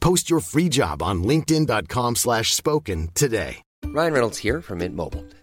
Post your free job on linkedin.com slash spoken today. Ryan Reynolds here from Mint Mobile.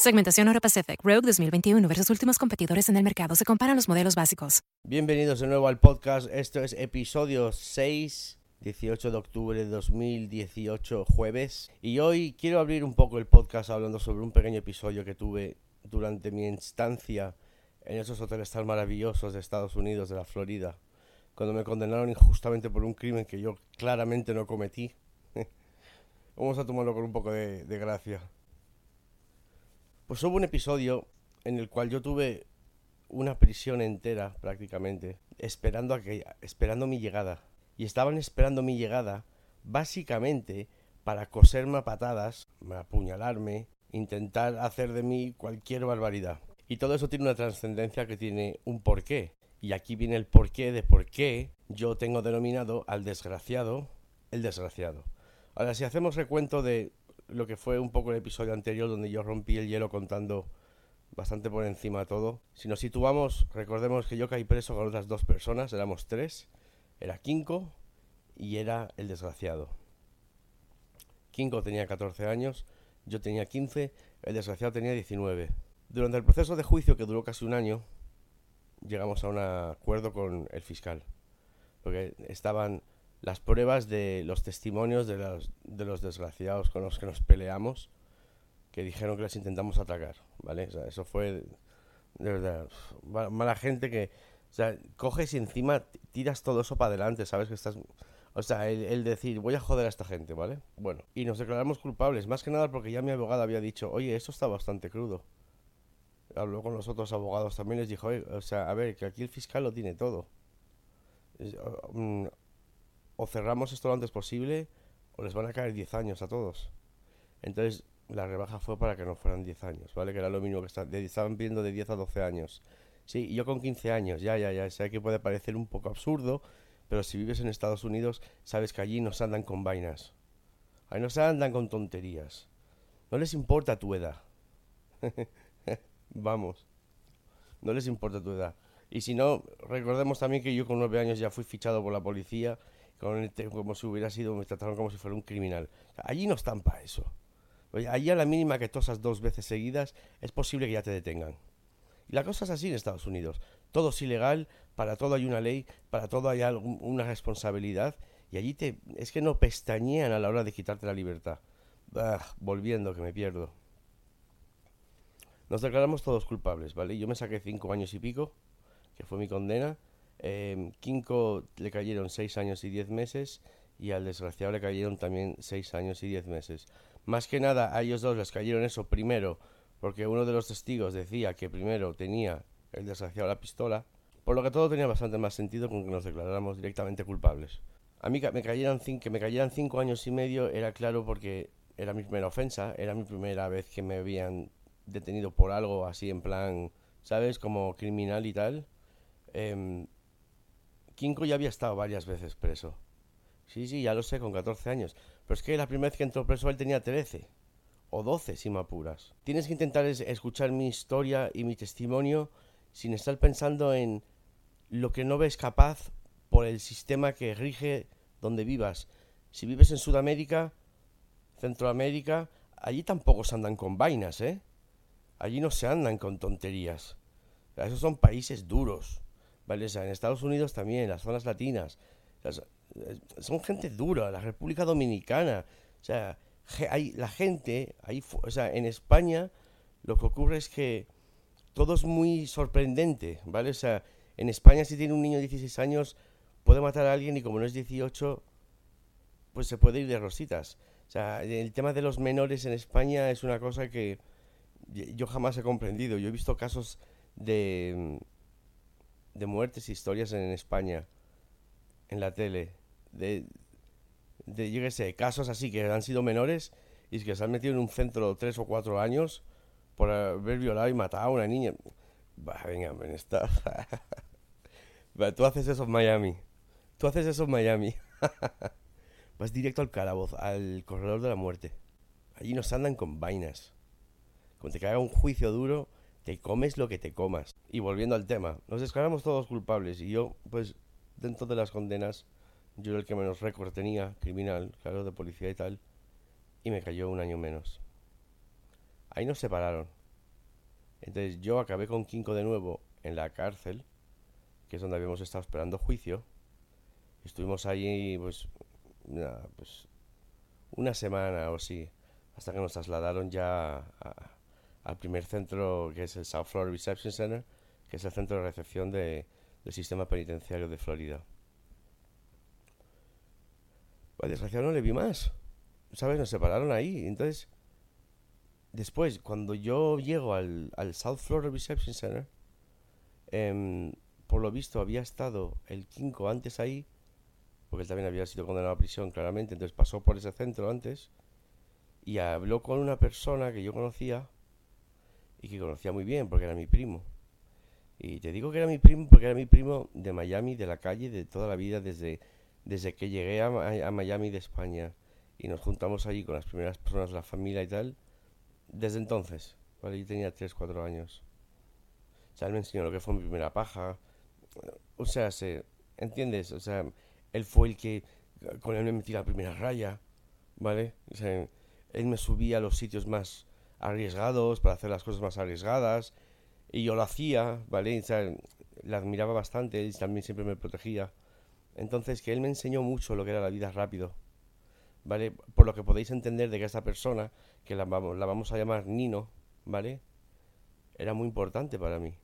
Segmentación Euro Pacific Rogue 2021 versus últimos competidores en el mercado. Se comparan los modelos básicos. Bienvenidos de nuevo al podcast. Esto es episodio 6, 18 de octubre de 2018, jueves. Y hoy quiero abrir un poco el podcast hablando sobre un pequeño episodio que tuve durante mi instancia en esos hoteles tan maravillosos de Estados Unidos, de la Florida, cuando me condenaron injustamente por un crimen que yo claramente no cometí. Vamos a tomarlo con un poco de, de gracia. Pues hubo un episodio en el cual yo tuve una prisión entera prácticamente, esperando a esperando mi llegada. Y estaban esperando mi llegada básicamente para coserme a patadas, apuñalarme, intentar hacer de mí cualquier barbaridad. Y todo eso tiene una trascendencia que tiene un porqué. Y aquí viene el porqué de por qué yo tengo denominado al desgraciado el desgraciado. Ahora, si hacemos recuento de lo que fue un poco el episodio anterior donde yo rompí el hielo contando bastante por encima todo. Si nos situamos, recordemos que yo caí preso con otras dos personas, éramos tres. Era Kinko y era el desgraciado. Kinko tenía 14 años, yo tenía 15, el desgraciado tenía 19. Durante el proceso de juicio que duró casi un año, llegamos a un acuerdo con el fiscal. Porque estaban las pruebas de los testimonios de los, de los desgraciados con los que nos peleamos, que dijeron que les intentamos atacar, ¿vale? O sea, eso fue, de verdad, mala gente que, o sea, coges y encima tiras todo eso para adelante, ¿sabes? Que estás, o sea, el, el, decir, voy a joder a esta gente, ¿vale? Bueno, y nos declaramos culpables, más que nada porque ya mi abogado había dicho, oye, esto está bastante crudo. Habló con los otros abogados también, les dijo, oye, o sea, a ver, que aquí el fiscal lo tiene todo o cerramos esto lo antes posible o les van a caer 10 años a todos. Entonces, la rebaja fue para que no fueran 10 años, ¿vale? Que era lo mínimo que estaban pidiendo de 10 a 12 años. Sí, yo con 15 años, ya, ya, ya, sé que puede parecer un poco absurdo, pero si vives en Estados Unidos, sabes que allí no se andan con vainas. Ahí no se andan con tonterías. No les importa tu edad. Vamos. No les importa tu edad. Y si no, recordemos también que yo con 9 años ya fui fichado por la policía como si hubiera sido, me trataron como si fuera un criminal. allí no están para eso. Oye, allí a la mínima que tosas dos veces seguidas, es posible que ya te detengan. Y la cosa es así en Estados Unidos. Todo es ilegal, para todo hay una ley, para todo hay una responsabilidad. Y allí te, es que no pestañean a la hora de quitarte la libertad. volviendo, que me pierdo. Nos declaramos todos culpables, ¿vale? Yo me saqué cinco años y pico, que fue mi condena. Eh, Kinko le cayeron seis años y diez meses y al desgraciado le cayeron también seis años y diez meses. Más que nada a ellos dos les cayeron eso primero porque uno de los testigos decía que primero tenía el desgraciado la pistola, por lo que todo tenía bastante más sentido con que nos declaráramos directamente culpables. A mí me cayeran que me cayeran cinco años y medio era claro porque era mi primera ofensa, era mi primera vez que me habían detenido por algo así en plan, ¿sabes? Como criminal y tal. Eh, Kinko ya había estado varias veces preso. Sí, sí, ya lo sé, con 14 años. Pero es que la primera vez que entró preso él tenía 13. O 12, si me apuras. Tienes que intentar escuchar mi historia y mi testimonio sin estar pensando en lo que no ves capaz por el sistema que rige donde vivas. Si vives en Sudamérica, Centroamérica, allí tampoco se andan con vainas, ¿eh? Allí no se andan con tonterías. esos son países duros, ¿vale? O sea, en Estados Unidos también, las zonas latinas. son gente dura, la República Dominicana. O sea, hay, la gente, ahí, o sea, en España lo que ocurre es que todo es muy sorprendente, ¿vale? O sea, en España si tiene un niño de 16 años puede matar a alguien y como no es 18, pues se puede ir de rositas. O sea, el tema de los menores en España es una cosa que yo jamás he comprendido. Yo he visto casos de, de muertes, historias en España, en la tele, de, de, yo qué sé, casos así que han sido menores y que se han metido en un centro tres o cuatro años por haber violado y matado a una niña. Bah, venga, me está. tú haces eso en Miami. Tú haces eso en Miami. Vas directo al calabozo, al corredor de la muerte. Allí nos andan con vainas. Cuando te caiga un juicio duro, te comes lo que te comas. Y volviendo al tema, nos declaramos todos culpables y yo, pues, dentro de las condenas, yo era el que menos récord tenía, criminal, claro, de policía y tal, y me cayó un año menos. Ahí nos separaron. Entonces yo acabé con Kinko de nuevo en la cárcel, que es donde habíamos estado esperando juicio. Estuvimos ahí, pues, pues una semana o así, hasta que nos trasladaron ya a, al primer centro que es el South Florida Reception Center, que es el centro de recepción de, del sistema penitenciario de Florida. Pues desgraciado no le vi más. ¿Sabes? Nos separaron ahí. Entonces, después, cuando yo llego al, South Florida Reception Center, em, por lo visto había estado el Kinko antes ahí, porque él también había sido condenado a prisión, claramente, entonces pasó por ese centro antes, y habló con una persona que yo conocía, y que conocía muy bien porque era mi primo. Y te digo que era mi primo porque era mi primo de Miami, de la calle, de toda la vida, desde, desde que llegué a, Miami de España y nos juntamos allí con las primeras personas de la familia y tal. Desde entonces, ¿vale? Yo tenía 3, 4 años. O sea, él me enseñó lo que fue mi primera paja. O sea, se, ¿entiendes? O sea, él fue el que con él me metí la primera raya, ¿vale? O sea, él me subía a los sitios más arriesgados, para hacer las cosas más arriesgadas. Y yo lo hacía, ¿vale? La admiraba bastante y también siempre me protegía. Entonces, que él me enseñó mucho lo que era la vida rápido. ¿Vale? Por lo que podéis entender de que esta persona, que la vamos, la vamos a llamar Nino, ¿vale? Era muy importante para mí.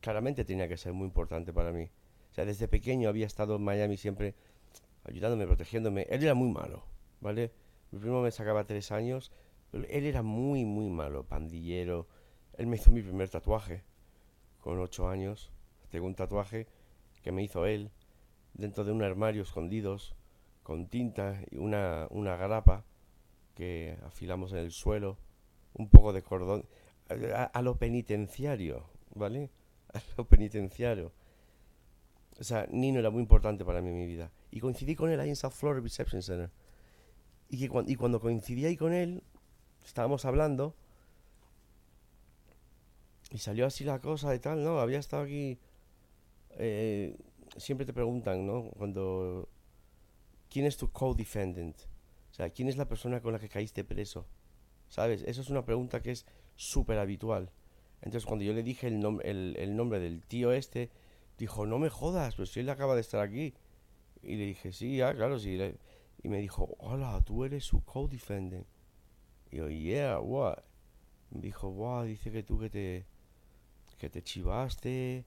Claramente tenía que ser muy importante para mí. O sea, desde pequeño había estado en Miami siempre ayudándome, protegiéndome. Él era muy malo, ¿vale? Mi primo me sacaba tres años él era muy, muy malo, pandillero. Él me hizo mi primer tatuaje con ocho años. Tengo un tatuaje que me hizo él dentro de un armario escondidos con tinta y una, una grapa que afilamos en el suelo, un poco de cordón, a, lo penitenciario, ¿vale? A lo penitenciario. O sea, Nino era muy importante para mí en mi vida. Y coincidí con él ahí en South Florida Reception Center. Y, que, y cuando coincidí ahí con él, estábamos hablando y salió así la cosa y tal, ¿no? Había estado aquí... Eh, siempre te preguntan, ¿no? Cuando... ¿Quién es tu co-defendant? O sea, ¿quién es la persona con la que caíste preso? ¿Sabes? Eso es una pregunta que es súper habitual. Entonces cuando yo le dije el, el, el, nombre del tío este, dijo, no me jodas, pues si él acaba de estar aquí. Y le dije, sí, ya, claro, sí. Y me dijo, hola, tú eres su co-defendant. Y yo, yeah, what? Dijo, wow, dice que tú que te, que te chivaste,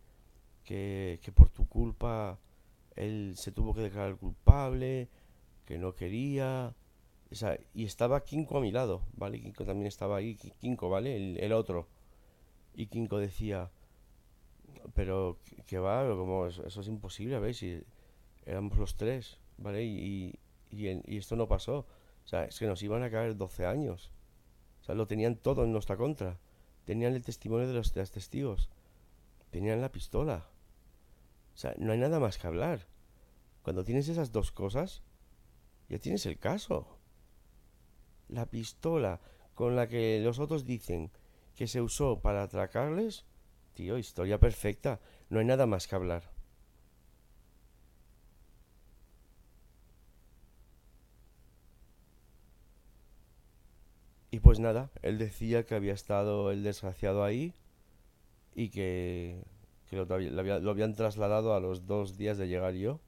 que, que por tu culpa él se tuvo que declarar culpable, que no quería. O sea, y estaba Kinko a mi lado, ¿vale? Kinko también estaba ahí, Kinko, ¿vale? El, el otro. Y Kinko decía, pero que va, como eso, es imposible, si éramos los tres, ¿vale? Y, y, esto no pasó. O sea, es que nos iban a caer 12 años. O sea, lo tenían todo en nuestra contra. Tenían el testimonio de los, de los testigos. Tenían la pistola. O sea, no hay nada más que hablar. Cuando tienes esas dos cosas, ya tienes el caso. La pistola con la que los otros dicen que se usó para atracarles, tío, historia perfecta. No hay nada más que hablar. Y pues nada, él decía que había estado el desgraciado ahí y que, lo, habían trasladado a los dos días de llegar yo.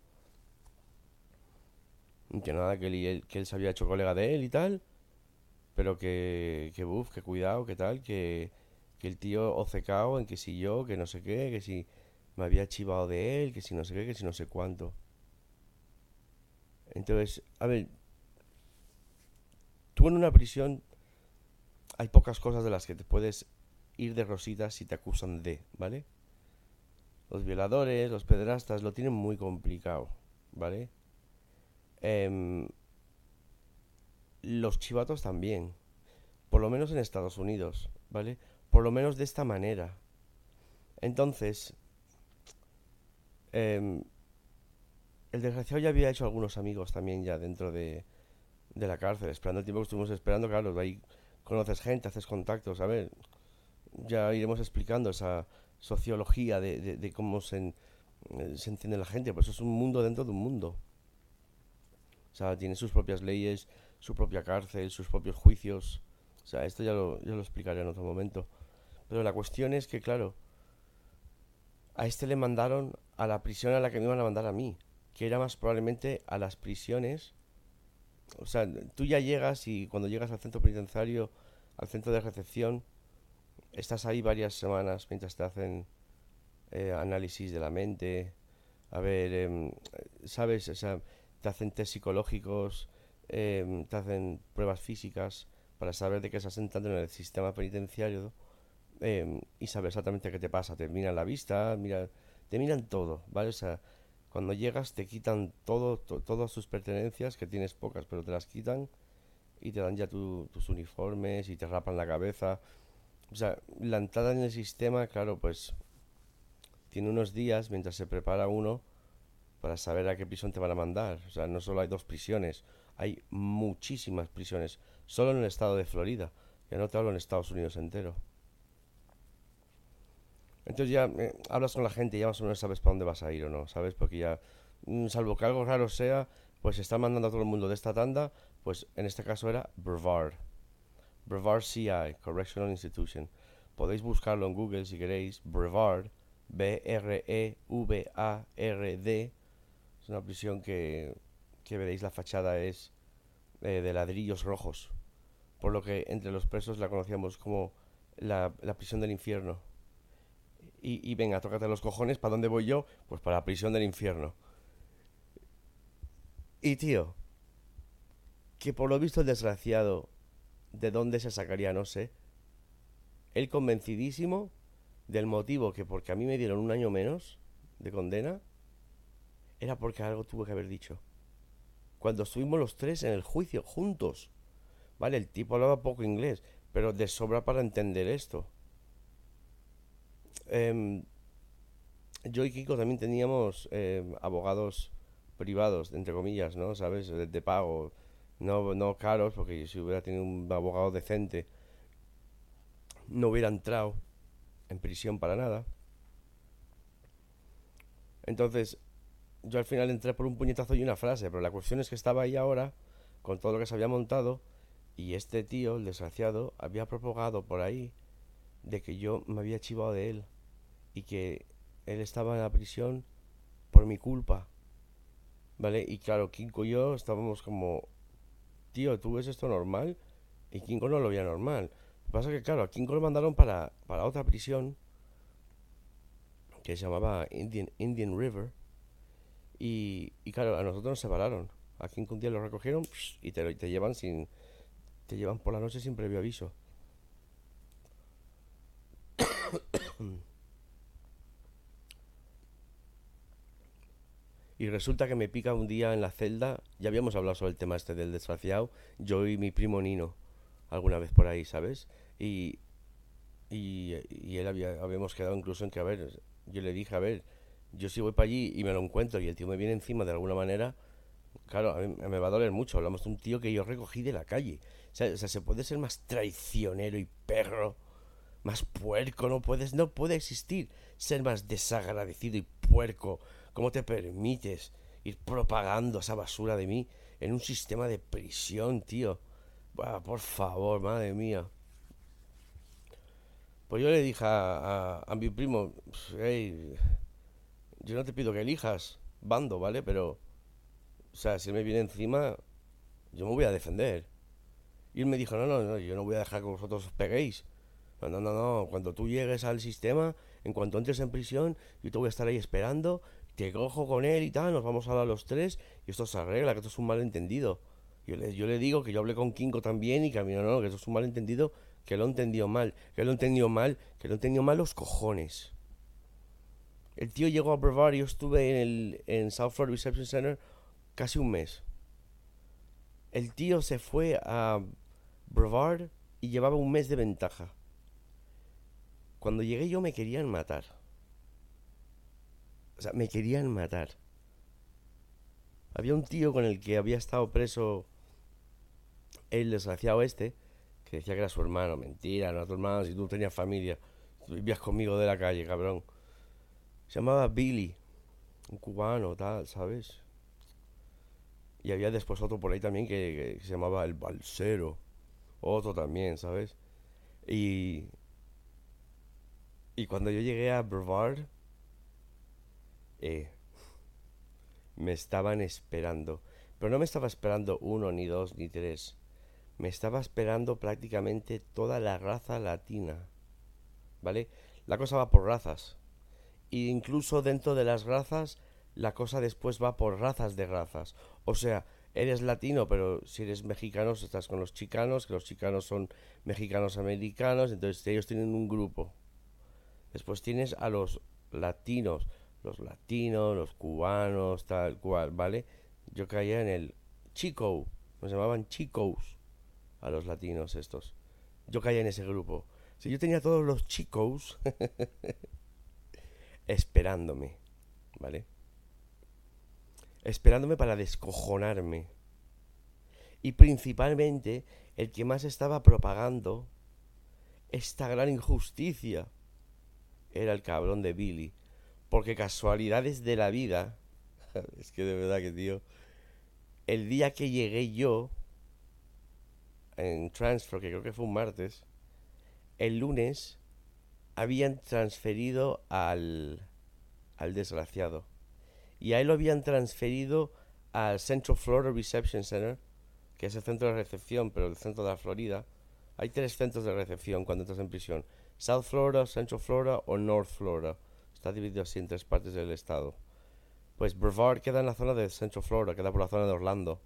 Que nada, que él, que él se había hecho colega de él y tal. Pero que, que buf, que cuidado, que tal, que, que el tío ocecao en que si yo, que no sé qué, que si me había chivado de él, que si no sé qué, que si no sé cuánto. Entonces, a ver, tú en una prisión hay pocas cosas de las que te puedes ir de rositas si te acusan de, ¿vale? Los violadores, los pederastas lo tienen muy complicado, ¿vale? Em, los chivatos también, por lo menos en Estados Unidos, ¿vale? Por lo menos de esta manera. Entonces, em, el desgraciado ya había hecho algunos amigos también ya dentro de, de la cárcel, esperando el tiempo que estuvimos esperando, claro, ahí conoces gente, haces contactos, a ver, ya iremos explicando esa sociología de, cómo se, se, entiende la gente, pues es un mundo dentro de un mundo. O sea, tiene sus propias leyes, su propia cárcel, sus propios juicios. O sea, esto ya lo, ya lo explicaré en otro momento. Pero la cuestión es que, claro, a este le mandaron a la prisión a la que me iban a mandar a mí, que era más probablemente a las prisiones o sea, tú ya llegas y cuando llegas al centro penitenciario, al centro de recepción, estás ahí varias semanas mientras te hacen eh, análisis de la mente, a ver, em, ¿sabes? O sea, te hacen test psicológicos, em, te hacen pruebas físicas para saber de qué estás entrando en el sistema penitenciario em, y saber exactamente qué te pasa. Te miran la vista, mira, te miran todo, ¿vale? O sea, cuando llegas te quitan todo, todas sus pertenencias, que tienes pocas, pero te las quitan y te dan ya tus uniformes y te rapan la cabeza. O sea, la entrada en el sistema, claro, pues tiene unos días mientras se prepara uno para saber a qué prisión te van a mandar. O sea, no solo hay dos prisiones, hay muchísimas prisiones, solo en el estado de Florida. Ya no te hablo en Estados Unidos entero. Entonces ya eh, hablas con la gente y ya más o menos sabes para dónde vas a ir o no, ¿sabes? Porque ya, mm, salvo que algo raro sea, pues está mandando a todo el mundo de esta tanda, pues en este caso era Brevard. Brevard CI, Correctional Institution. Podéis buscarlo en Google si queréis. Brevard, B-R-E-V-A-R-D. Es una prisión que, que veréis la fachada es eh, de ladrillos rojos. Por lo que entre los presos la conocíamos como la prisión del infierno y, venga, tócate los cojones, ¿para dónde voy yo? Pues para la prisión del infierno. Y tío, que por lo visto el desgraciado, de dónde se sacaría, no sé, él convencidísimo del motivo que porque a mí me dieron un año menos de condena, era porque algo tuvo que haber dicho. Cuando estuvimos los tres en el juicio, juntos, ¿vale? El tipo hablaba poco inglés, pero de sobra para entender esto. Em, yo y Kiko también teníamos em, abogados privados, entre comillas, ¿no? ¿Sabes? De, pago. No, no caros, porque si hubiera tenido un abogado decente, no hubiera entrado en prisión para nada. Entonces, yo al final entré por un puñetazo y una frase, pero la cuestión es que estaba ahí ahora, con todo lo que se había montado, y este tío, el desgraciado, había propagado por ahí de que yo me había chivado de él y que él estaba en la prisión por mi culpa. ¿Vale? Y claro, Kinko y yo estábamos como, tío, ¿tú ves esto normal? Y Kinko no lo veía normal. Lo que pasa es que, claro, a Kinko lo mandaron para, para otra prisión que se llamaba Indian, Indian River. Y, y claro, a nosotros nos separaron. A Kinko un día lo recogieron y te, te llevan sin. Te llevan por la noche sin previo aviso. Y resulta que me pica un día en la celda, ya habíamos hablado sobre el tema este del desgraciado, yo y mi primo Nino, alguna vez por ahí, ¿sabes? Y, y, él había, habíamos quedado incluso en que, a ver, yo le dije, a ver, yo si voy para allí y me lo encuentro y el tío me viene encima de alguna manera, claro, a mí me va a doler mucho. Hablamos de un tío que yo recogí de la calle. O sea, o sea, se puede ser más traicionero y perro, más puerco, no puedes, no puede existir ser más desagradecido y puerco ¿Cómo te permites ir propagando esa basura de mí en un sistema de prisión, tío? por favor, madre mía. Pues yo le dije a, mi primo, hey, yo no te pido que elijas bando, ¿vale? Pero, o sea, si me viene encima, yo me voy a defender. Y él me dijo, no, no, no, yo no voy a dejar que vosotros os peguéis. No, no, no, no, cuando tú llegues al sistema, en cuanto entres en prisión, yo te voy a estar ahí esperando te cojo con él y tal, nos vamos a dar los tres y esto se arregla, que esto es un malentendido. Yo le, digo que yo hablé con Kinko también y que a mí no, no, que esto es un malentendido, que lo he entendido mal, que lo he entendido mal, que lo he entendido mal los cojones. El tío llegó a y yo estuve en, el, en South Florida Reception Center casi un mes. El tío se fue a Brevard y llevaba un mes de ventaja. Cuando llegué yo me querían matar. Sea, me querían matar. Había un tío con el que había estado preso el desgraciado este, que decía que era su hermano. Mentira, no era tu hermano, si tú tenías familia. Tú vivías conmigo de la calle, cabrón. Se llamaba Billy, un cubano, tal, ¿sabes? Y había después otro por ahí también que, se llamaba el Balsero. Otro también, ¿sabes? Y. Y cuando yo llegué a Brevard, eh, me estaban esperando. Pero no me estaba esperando uno, ni dos, ni tres. Me estaba esperando prácticamente toda la raza latina. ¿Vale? La cosa va por razas. E incluso dentro de las razas, la cosa después va por razas de razas. O sea, eres latino, pero si eres mexicano, estás con los chicanos, que los chicanos son mexicanos americanos, entonces ellos tienen un grupo. Después tienes a los latinos, los latinos, los cubanos, tal cual, ¿vale? Yo caía en el chico, nos llamaban chicos a los latinos estos. Yo caía en ese grupo. Si yo tenía todos los chicos esperándome, ¿vale? Esperándome para descojonarme. Y principalmente el que más estaba propagando esta gran injusticia era el cabrón de Billy porque casualidades de la vida, es que de verdad que tío, el día que llegué yo en transfer, que creo que fue un martes, el lunes habían transferido al, al desgraciado. Y ahí lo habían transferido al Central Florida Reception Center, que es el centro de recepción, pero el centro de la Florida. Hay tres centros de recepción cuando entras en prisión. South Florida, Central Florida o North Florida. Está dividido así en tres partes del estado. Pues Brevard queda en la zona de Central Florida, queda por la zona de Orlando.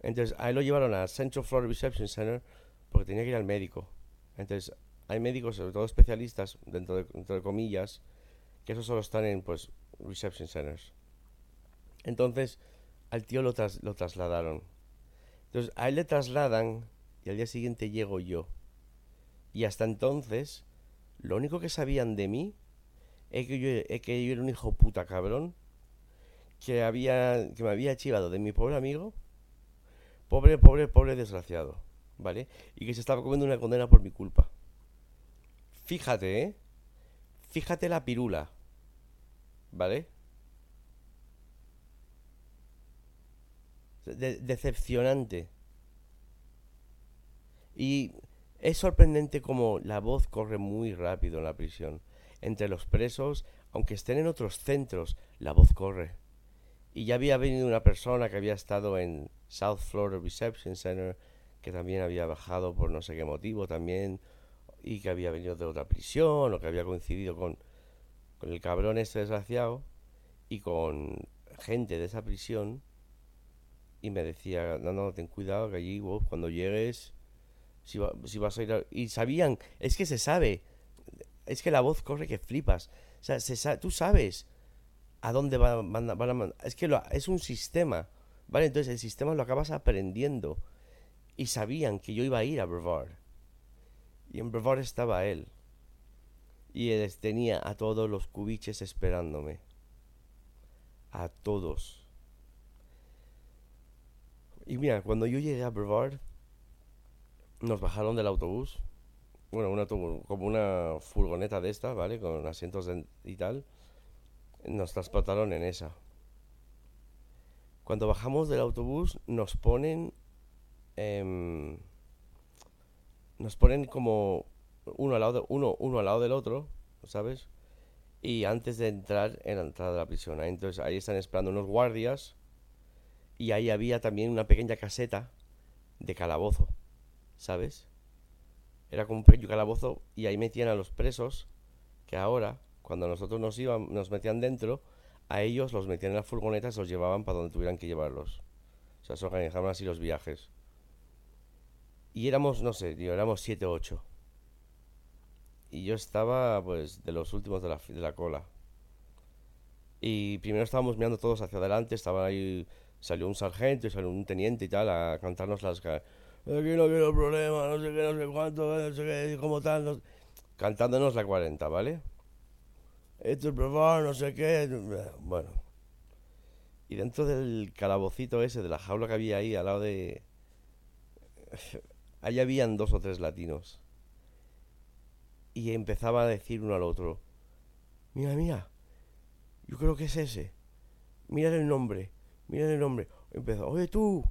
Entonces ahí lo llevaron a Central Florida Reception Center porque tenía que ir al médico. Entonces hay médicos, sobre todo especialistas, dentro de, dentro de comillas, que eso solo están en pues reception centers. Entonces al tío lo, lo trasladaron. Entonces a él le trasladan y al día siguiente llego yo. Y hasta entonces, lo único que sabían de mí es que yo, es que yo era un hijo puta cabrón que había que me había chivado de mi pobre amigo, pobre, pobre, pobre desgraciado, ¿vale? Y que se estaba comiendo una condena por mi culpa. Fíjate, ¿eh? Fíjate la pirula, ¿vale? decepcionante. Y Es sorprendente como la voz corre muy rápido en la prisión. Entre los presos, aunque estén en otros centros, la voz corre. Y ya había venido una persona que había estado en South Florida Reception Center, que también había bajado por no sé qué motivo también, y que había venido de otra prisión, o que había coincidido con, el cabrón este desgraciado, y con gente de esa prisión, y me decía, no, no, ten cuidado que allí cuando llegues, si, si vas a ir a... Y sabían, es que se sabe, es que la voz corre que flipas, o sea, se tú sabes a dónde van, van, a mandar, es que lo, es un sistema, ¿vale? Entonces el sistema lo acabas aprendiendo, y sabían que yo iba a ir a Brevard, y en Brevard estaba él, y él tenía a todos los cubiches esperándome, a todos. Y mira, cuando yo llegué a Brevard, nos bajaron del autobús. Bueno, una, como una furgoneta de esta, ¿vale? Con asientos y tal. Nos transportaron en esa. Cuando bajamos del autobús, nos ponen. Em, nos ponen como uno al lado de, uno, uno al lado del otro, ¿sabes? Y antes de entrar en la entrada de la prisión. Entonces ahí están esperando unos guardias y ahí había también una pequeña caseta de calabozo, ¿sabes? Era como un pequeño calabozo y ahí metían a los presos que ahora, cuando nosotros nos íbamos, nos metían dentro, a ellos los metían en las furgonetas y los llevaban para donde tuvieran que llevarlos. O sea, se organizaban así los viajes. Y éramos, no sé, éramos siete o ocho. Y yo estaba, pues, de los últimos de la, de la cola. Y primero estábamos mirando todos hacia adelante, estaban ahí salió un sargento y salió un teniente y tal a cantarnos las... Aquí no quiero problema, no sé qué, no sé cuánto, no sé qué, como tal, cantándonos la 40, ¿vale? Esto es probar, no sé qué, bueno. Y dentro del calabocito ese, de la jaula que había ahí al lado de... Allí habían dos o tres latinos. Y empezaba a decir uno al otro, mira, mira, yo creo que es ese. Mira el nombre. Mira el nombre. Empezó, oye tú,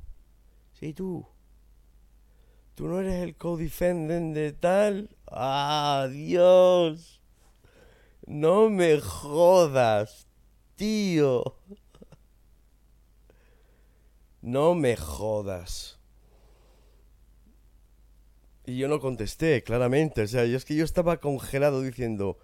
sí tú, tú no eres el co-defendant de tal. ¡Ah, Dios! No me jodas, tío. No me jodas. Y yo no contesté, claramente. O sea, yo es que yo estaba congelado diciendo,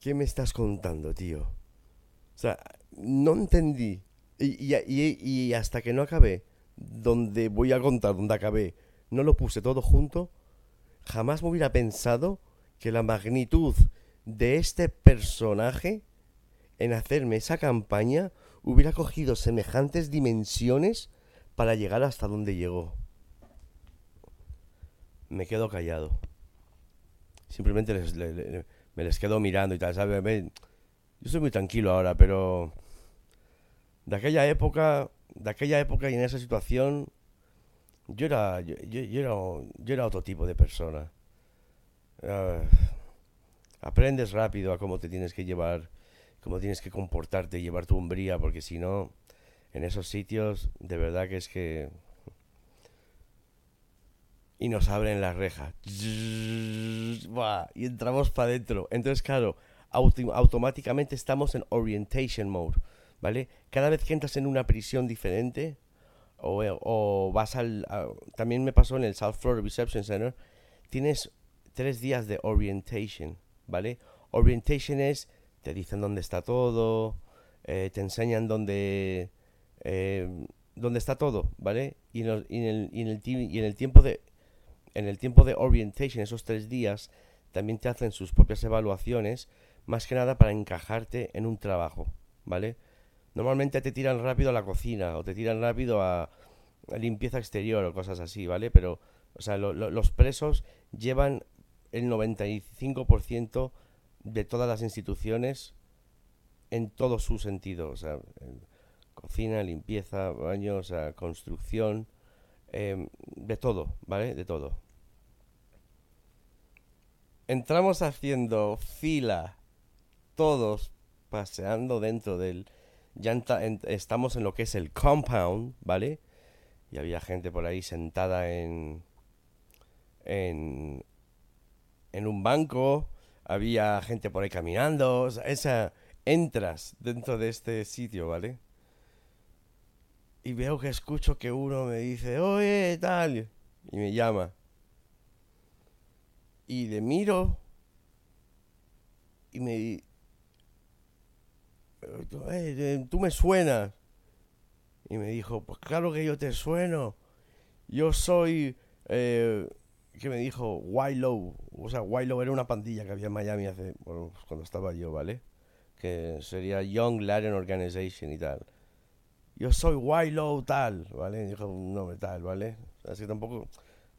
¿qué me estás contando, tío? O sea, no entendí. Y, y, hasta que no acabé, donde voy a contar, donde acabé, no lo puse todo junto, jamás me hubiera pensado que la magnitud de este personaje en hacerme esa campaña hubiera cogido semejantes dimensiones para llegar hasta donde llegó. Me quedo callado. Simplemente me les quedo mirando y tal, ¿sabes? Yo soy muy tranquilo ahora, pero de aquella época, de aquella época y en esa situación, yo era, yo, era, yo era otro tipo de persona. Ah, aprendes rápido a cómo te tienes que llevar, cómo tienes que comportarte, llevar tu hombría, porque si no, en esos sitios, de verdad que es que... Y nos abren la reja. Y entramos para adentro. Entonces, claro, automáticamente estamos en orientation mode. ¿vale? Cada vez que entras en una prisión diferente, o, vas al... también me pasó en el South Florida Reception Center, tienes tres días de orientation, ¿vale? Orientation es, te dicen dónde está todo, eh, te enseñan dónde, eh, dónde está todo, ¿vale? Y en, y, en el, y, en el, y en el tiempo de en el tiempo de orientation, esos tres días, también te hacen sus propias evaluaciones, más que nada para encajarte en un trabajo, ¿vale? Normalmente te tiran rápido a la cocina o te tiran rápido a, limpieza exterior o cosas así, ¿vale? Pero, o sea, los presos llevan el 95% de todas las instituciones en todo su sentido, o sea, cocina, limpieza, baño, o sea, construcción, em, de todo, ¿vale? De todo. Entramos haciendo fila, todos paseando dentro del ya estamos en lo que es el compound, ¿vale? Y había gente por ahí sentada en, en, en un banco, había gente por ahí caminando, o sea, esa, entras dentro de este sitio, ¿vale? Y veo que escucho que uno me dice, oye, tal, y me llama. Y le miro y me... Eh, tú me suenas. Y me dijo, pues claro que yo te sueno. Yo soy... Eh, ¿Qué me dijo? Wilo. O sea, Wilo era una pandilla que había en Miami hace... Bueno, cuando estaba yo, ¿vale? Que sería Young Latin Organization y tal. Yo soy Wilo tal, ¿vale? Dijo un nombre tal, ¿vale? Así tampoco...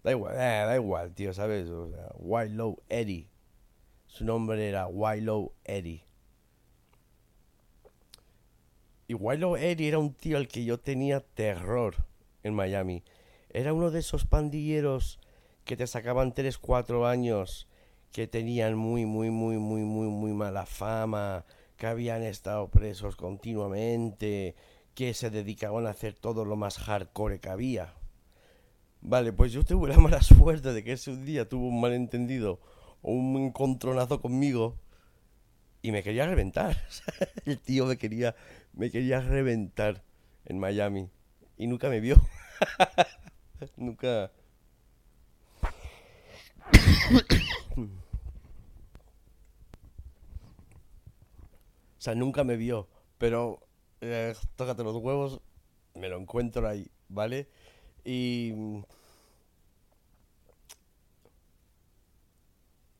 Da igual, eh, da igual, tío, ¿sabes? O sea, Eddie. Su nombre era Wilo Eddie. Y Wilo Eddie era un tío al que yo tenía terror en Miami. Era uno de esos pandilleros que te sacaban 3, 4 años, que tenían muy, muy, muy, muy, muy, muy mala fama, que habían estado presos continuamente, que se dedicaban a hacer todo lo más hardcore que había. Vale, pues yo tuve la mala suerte de que ese día tuvo un malentendido o un encontronazo conmigo y me quería reventar. El tío me quería, me quería reventar en Miami y nunca me vio. nunca. o sea, nunca me vio, pero eh, tócate los huevos, me lo encuentro ahí, ¿vale? Y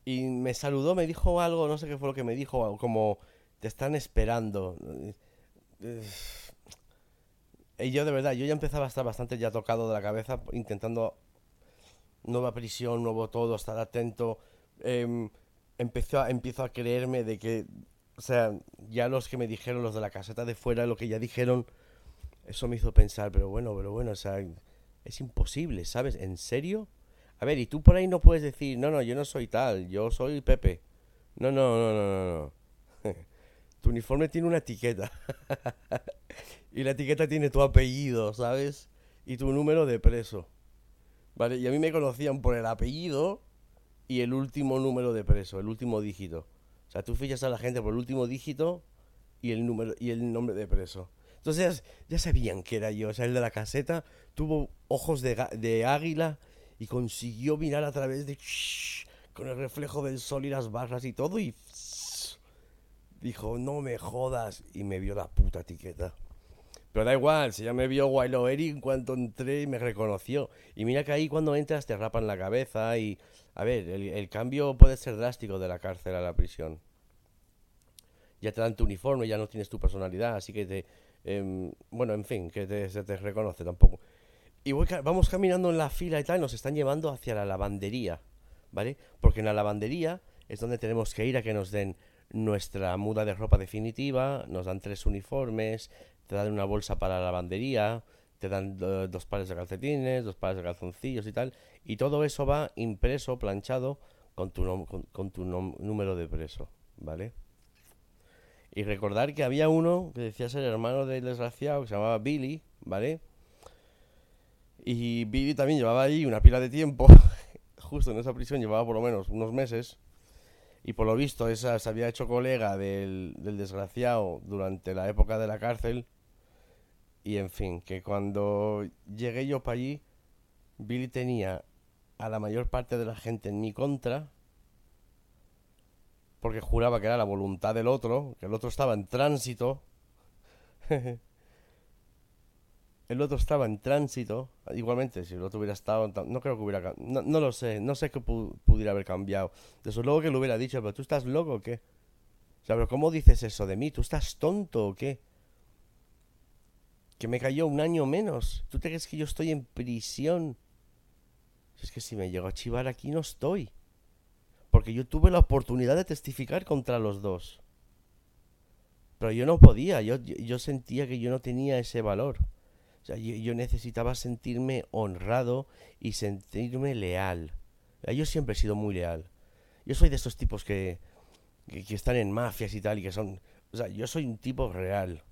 y me saludó, me dijo algo, no sé qué fue lo que me dijo, como te están esperando. Y yo de verdad, yo ya empezaba a estar bastante ya tocado de la cabeza, intentando nueva prisión, nuevo todo, estar atento. Eh, empezó a, empiezo a creerme de que, o sea, ya los que me dijeron, los de la caseta de fuera, lo que ya dijeron, eso me hizo pensar, pero bueno, pero bueno, o sea, es imposible, ¿sabes? ¿En serio? A ver, y tú por ahí no puedes decir, no, no, yo no soy tal, yo soy Pepe. No, no, no, no, no, no. Tu uniforme tiene una etiqueta. y la etiqueta tiene tu apellido, ¿sabes? Y tu número de preso. ¿Vale? Y a mí me conocían por el apellido y el último número de preso, el último dígito. O sea, tú fichas a la gente por el último dígito y el número y el nombre de preso. Entonces ya sabían que era yo. O sea, el de la caseta tuvo ojos de, de águila y consiguió mirar a través de... con el reflejo del sol y las barras y todo y... dijo, no me jodas y me vio la puta etiqueta. Pero da igual, si ya me vio Wilo Eric en cuanto entré y me reconoció. Y mira que ahí cuando entras te rapan la cabeza y... A ver, el, cambio puede ser drástico de la cárcel a la prisión. Ya te dan tu uniforme, ya no tienes tu personalidad, así que te... Em, bueno, en fin, que te, se te reconoce tampoco. Y vamos caminando en la fila y tal, nos están llevando hacia la lavandería, ¿vale? Porque en la lavandería es donde tenemos que ir a que nos den nuestra muda de ropa definitiva, nos dan tres uniformes, te dan una bolsa para la lavandería, te dan dos pares de calcetines, dos pares de calzoncillos y tal, y todo eso va impreso, planchado con tu, con, tu número de preso, ¿vale? Y recordar que había uno que decía ser hermano del desgraciado, que se llamaba Billy, ¿vale? Y Billy también llevaba ahí una pila de tiempo, justo en esa prisión llevaba por lo menos unos meses, y por lo visto esa se había hecho colega del, del desgraciado durante la época de la cárcel, y en fin, que cuando llegué yo para allí, Billy tenía a la mayor parte de la gente en mi contra, porque juraba que era la voluntad del otro, que el otro estaba en tránsito. el otro estaba en tránsito. Igualmente, si el otro hubiera estado, no creo que hubiera, no, no lo sé, no sé qué pudiera haber cambiado. Desde luego que lo hubiera dicho, pero tú estás loco qué? O sea, pero ¿cómo dices eso de mí? ¿Tú estás tonto o qué? Que me cayó un año menos. ¿Tú te crees que yo estoy en prisión? Es que si me llego a chivar aquí no estoy. Porque yo tuve la oportunidad de testificar contra los dos. Pero yo no podía, yo, yo sentía que yo no tenía ese valor. O sea, yo, necesitaba sentirme honrado y sentirme leal. Yo siempre he sido muy leal. Yo soy de esos tipos que, que, que están en mafias y tal, y que son... O sea, yo soy un tipo real.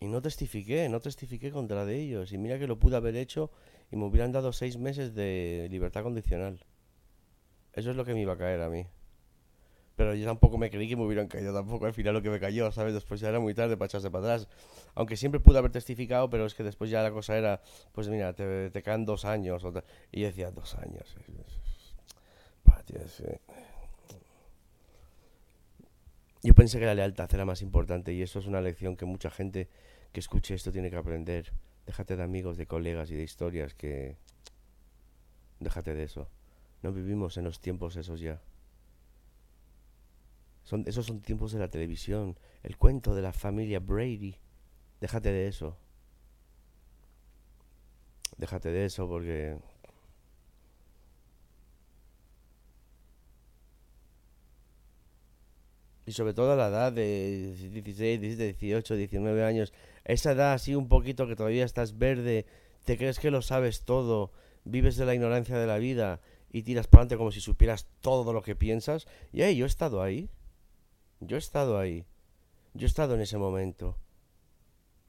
Y no testifiqué, no testifiqué contra de ellos. Y mira que lo pude haber hecho y me hubieran dado seis meses de libertad condicional. Eso es lo que me iba a caer a mí. Pero yo tampoco me creí que me hubieran caído tampoco al final lo que me cayó, ¿sabes? Después ya era muy tarde para echarse para atrás. Aunque siempre pude haber testificado, pero es que después ya la cosa era, pues mira, te, te caen dos años. y yo decía, dos años. Yo pensé que la lealtad era más importante y eso es una lección que mucha gente que escuche esto tiene que aprender. Déjate de amigos, de colegas y de historias que... Déjate de eso. No vivimos en los tiempos esos ya. Son, esos son tiempos de la televisión. El cuento de la familia Brady. Déjate de eso. Déjate de eso porque... Y sobre todo a la edad de 16, 17, 18, 19 años. Esa edad así un poquito que todavía estás verde. Te crees que lo sabes todo. Vives de la ignorancia de la vida. Y tiras para adelante como si supieras todo lo que piensas. Y hey, yo he estado ahí. Yo he estado ahí. Yo he estado en ese momento.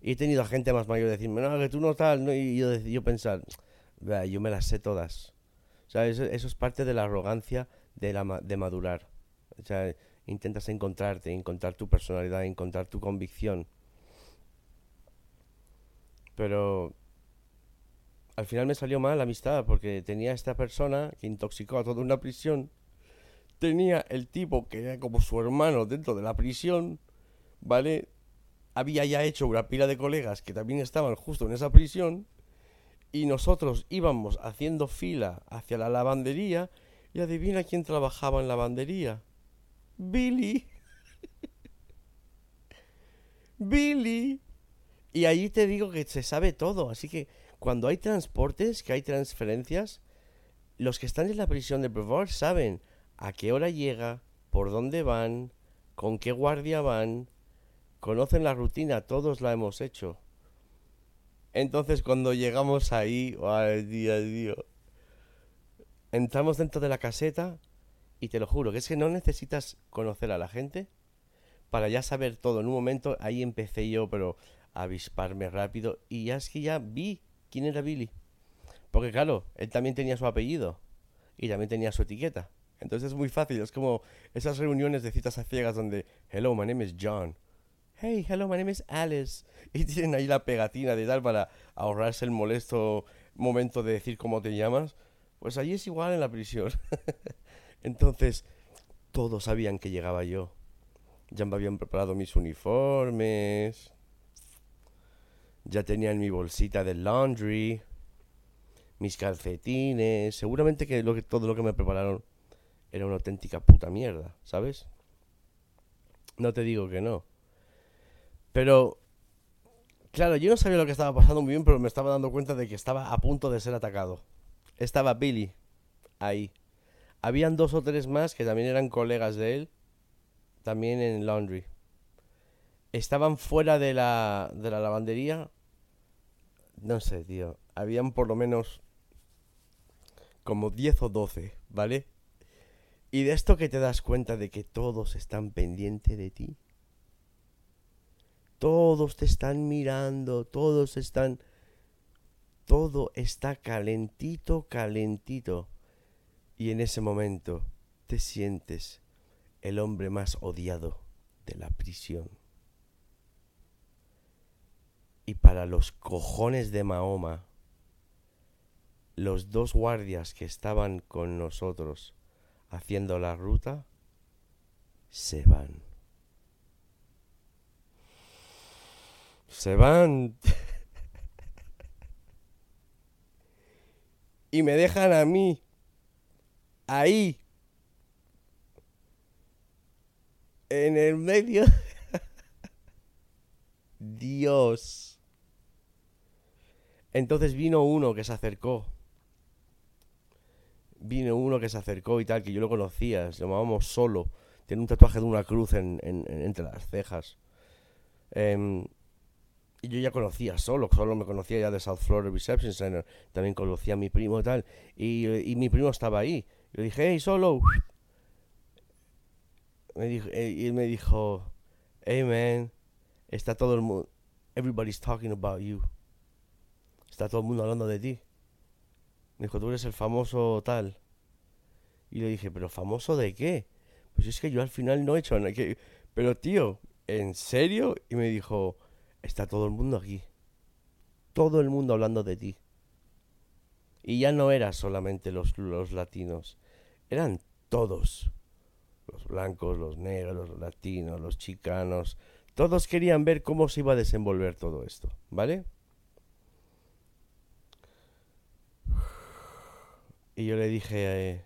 Y he tenido a gente más mayor decirme, no, que tú no tal, y yo, yo pensar, yo me las sé todas. O sea, eso, es parte de la arrogancia de, la, de madurar. O sea, intentas encontrarte, encontrar tu personalidad, encontrar tu convicción. Pero al final me salió mal la amistad porque tenía esta persona que intoxicó a toda una prisión tenía el tipo que era como su hermano dentro de la prisión, ¿vale? Había ya hecho una pila de colegas que también estaban justo en esa prisión y nosotros íbamos haciendo fila hacia la lavandería y adivina quién trabajaba en la lavandería. Billy. Billy. Y ahí te digo que se sabe todo, así que cuando hay transportes, que hay transferencias, los que están en la prisión de Brevard saben a qué hora llega, por dónde van, con qué guardia van, conocen la rutina, todos la hemos hecho. Entonces cuando llegamos ahí, ay Dios, Dios, entramos dentro de la caseta y te lo juro, que es que no necesitas conocer a la gente para ya saber todo. En un momento ahí empecé yo, pero avisparme rápido y ya es que ya vi quién era Billy. Porque claro, él también tenía su apellido y también tenía su etiqueta. Entonces es muy fácil, es como esas reuniones de citas a ciegas donde, hello, my name is John. Hey, hello, my name is Alice. Y tienen ahí la pegatina de tal para ahorrarse el molesto momento de decir cómo te llamas. Pues allí es igual en la prisión. Entonces, todos sabían que llegaba yo. Ya me habían preparado mis uniformes. Ya tenían mi bolsita de laundry. Mis calcetines. Seguramente que, que todo lo que me prepararon era una auténtica puta mierda, ¿sabes? No te digo que no. Pero, claro, yo no sabía lo que estaba pasando muy bien, pero me estaba dando cuenta de que estaba a punto de ser atacado. Estaba Billy ahí. Habían dos o tres más que también eran colegas de él, también en Laundry. Estaban fuera de la, de la lavandería. No sé, tío. Habían por lo menos como 10 o 12, ¿vale? Y de esto que te das cuenta de que todos están pendientes de ti. Todos te están mirando, todos están... Todo está calentito, calentito. Y en ese momento te sientes el hombre más odiado de la prisión. Y para los cojones de Mahoma, los dos guardias que estaban con nosotros haciendo la ruta, se van. Se van. y me dejan a mí ahí en el medio. Dios. Entonces vino uno que se acercó vino uno que se acercó y tal, que yo lo conocía, se llamábamos Solo, tiene un tatuaje de una cruz en, entre las cejas. Em, y yo ya conocía Solo, Solo me conocía ya de South Florida Reception Center, también conocía a mi primo y tal, y, mi primo estaba ahí. Yo dije, hey, Solo. Me dijo, eh, y él me dijo, hey, man, está todo el mundo... Everybody's talking about you. Está todo el mundo hablando de ti. Me dijo, tú eres el famoso tal. Y le dije, ¿pero famoso de qué? Pues es que yo al final no he hecho nada. Pero tío, ¿en serio? Y me dijo, está todo el mundo aquí. Todo el mundo hablando de ti. Y ya no eran solamente los, los latinos, eran todos. Los blancos, los negros, los latinos, los chicanos. Todos querían ver cómo se iba a desenvolver todo esto, ¿vale? Y yo le dije,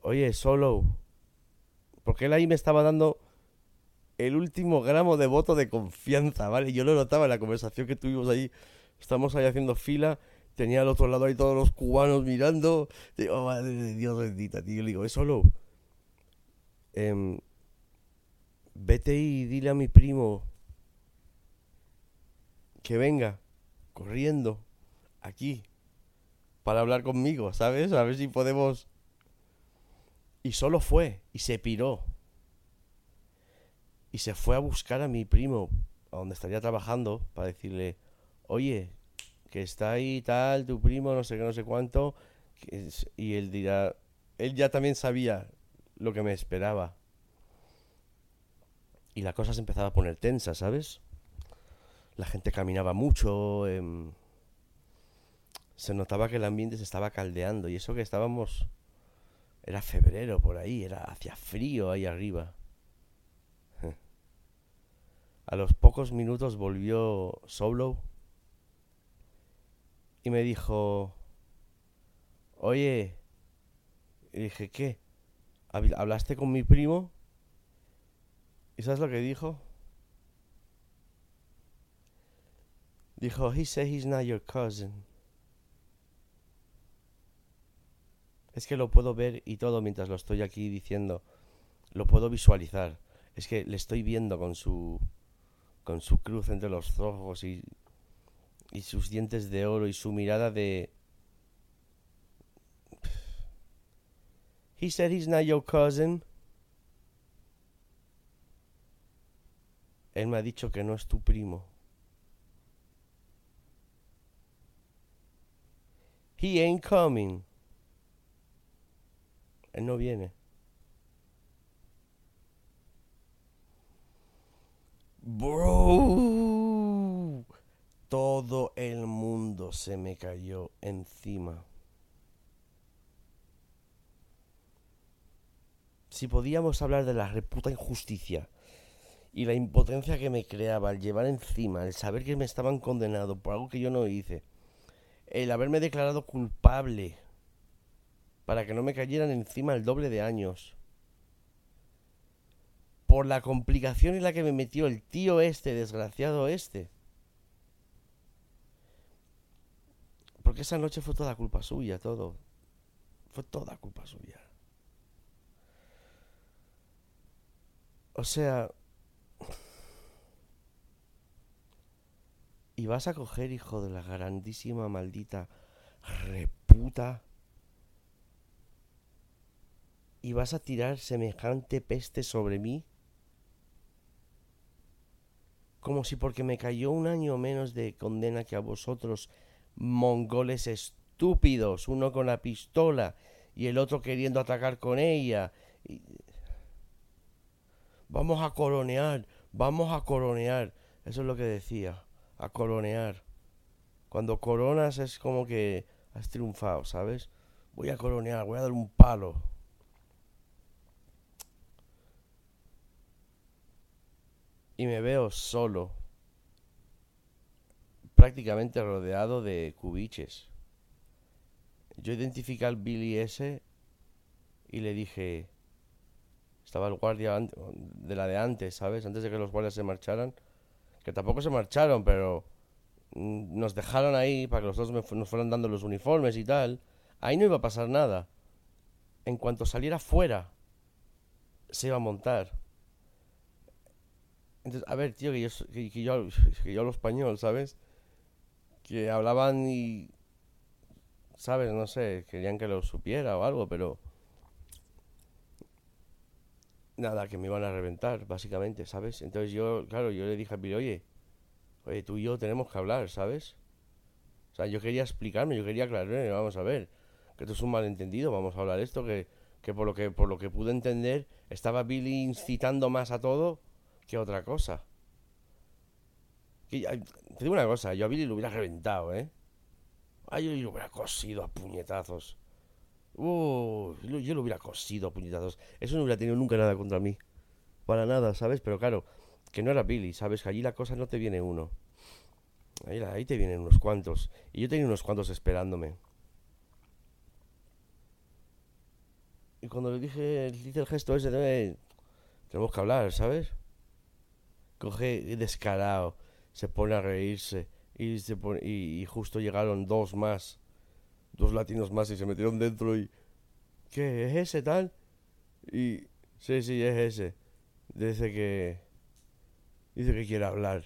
oye, solo, porque él ahí me estaba dando el último gramo de voto de confianza, ¿vale? Yo lo notaba en la conversación que tuvimos ahí. Estamos ahí haciendo fila. Tenía al otro lado ahí todos los cubanos mirando. Digo, madre de Dios bendita, tío. Le digo, es solo. Em, vete y dile a mi primo que venga corriendo aquí para hablar conmigo, ¿sabes? A ver si podemos... Y solo fue, y se piró. Y se fue a buscar a mi primo, a donde estaría trabajando, para decirle, oye, que está ahí tal, tu primo, no sé qué, no sé cuánto. Y él dirá, él ya también sabía lo que me esperaba. Y la cosa se empezaba a poner tensa, ¿sabes? La gente caminaba mucho. Eh, se notaba que el ambiente se estaba caldeando y eso que estábamos era febrero por ahí, era hacia frío ahí arriba. A los pocos minutos volvió Solo y me dijo, oye, y dije, ¿qué? ¿Hablaste con mi primo? ¿Y sabes lo que dijo? Dijo, he said he's not your cousin. Es que lo puedo ver y todo mientras lo estoy aquí diciendo. Lo puedo visualizar. Es que le estoy viendo con su con su cruz entre los ojos y y sus dientes de oro y su mirada de He said he's not your cousin. Él me ha dicho que no es tu primo. He ain't coming. Él no viene. Bro. Todo el mundo se me cayó encima. Si podíamos hablar de la reputa injusticia y la impotencia que me creaba al llevar encima, el saber que me estaban condenado por algo que yo no hice, el haberme declarado culpable para que no me cayeran encima el doble de años. Por la complicación en la que me metió el tío este, desgraciado este. Porque esa noche fue toda culpa suya, todo. Fue toda culpa suya. O sea... Y vas a coger, hijo de la grandísima maldita reputa y vas a tirar semejante peste sobre mí? Como si porque me cayó un año menos de condena que a vosotros, mongoles estúpidos, uno con la pistola y el otro queriendo atacar con ella. Vamos a coronear, vamos a coronear. Eso es lo que decía, a coronear. Cuando coronas es como que has triunfado, ¿sabes? Voy a coronear, voy a dar un palo. Y me veo solo, prácticamente rodeado de cubiches. Yo identifiqué al Billy ese y le dije, estaba el guardia de la de antes, ¿sabes? Antes de que los guardias se marcharan, que tampoco se marcharon, pero mm, nos dejaron ahí para que los dos nos fueran dando los uniformes y tal. Ahí no iba a pasar nada. En cuanto saliera fuera, se iba a montar. Entonces, a ver, tío, que yo, que, yo, que yo hablo español, ¿sabes? Que hablaban y, ¿sabes? No sé, querían que lo supiera o algo, pero... Nada, que me iban a reventar, básicamente, ¿sabes? Entonces yo, claro, yo le dije a Billy, oye, oye, tú y yo tenemos que hablar, ¿sabes? O sea, yo quería explicarme, yo quería aclarar, vamos a ver, que esto es un malentendido, vamos a hablar esto, que, que por lo que por lo que pude entender, estaba Billy incitando más a todo que otra cosa. te digo una cosa, yo a Billy lo hubiera reventado, ¿eh? Ay, yo lo hubiera cosido a puñetazos. Uh, yo lo hubiera cosido a puñetazos. Eso no hubiera tenido nunca nada contra mí. Para nada, ¿sabes? Pero claro, que no era Billy, ¿sabes? Que allí la cosa no te viene uno. Ahí, te vienen unos cuantos. Y yo tenía unos cuantos esperándome. Y cuando le dije, hice el gesto ese de... Tenemos que hablar, ¿sabes? Coge descarado, se pone a reírse. Y, se pone, y, justo llegaron dos más. Dos latinos más y se metieron dentro y... ¿Qué? ¿Es ese tal? Y... Sí, sí, es ese. Dice que... Dice que quiere hablar.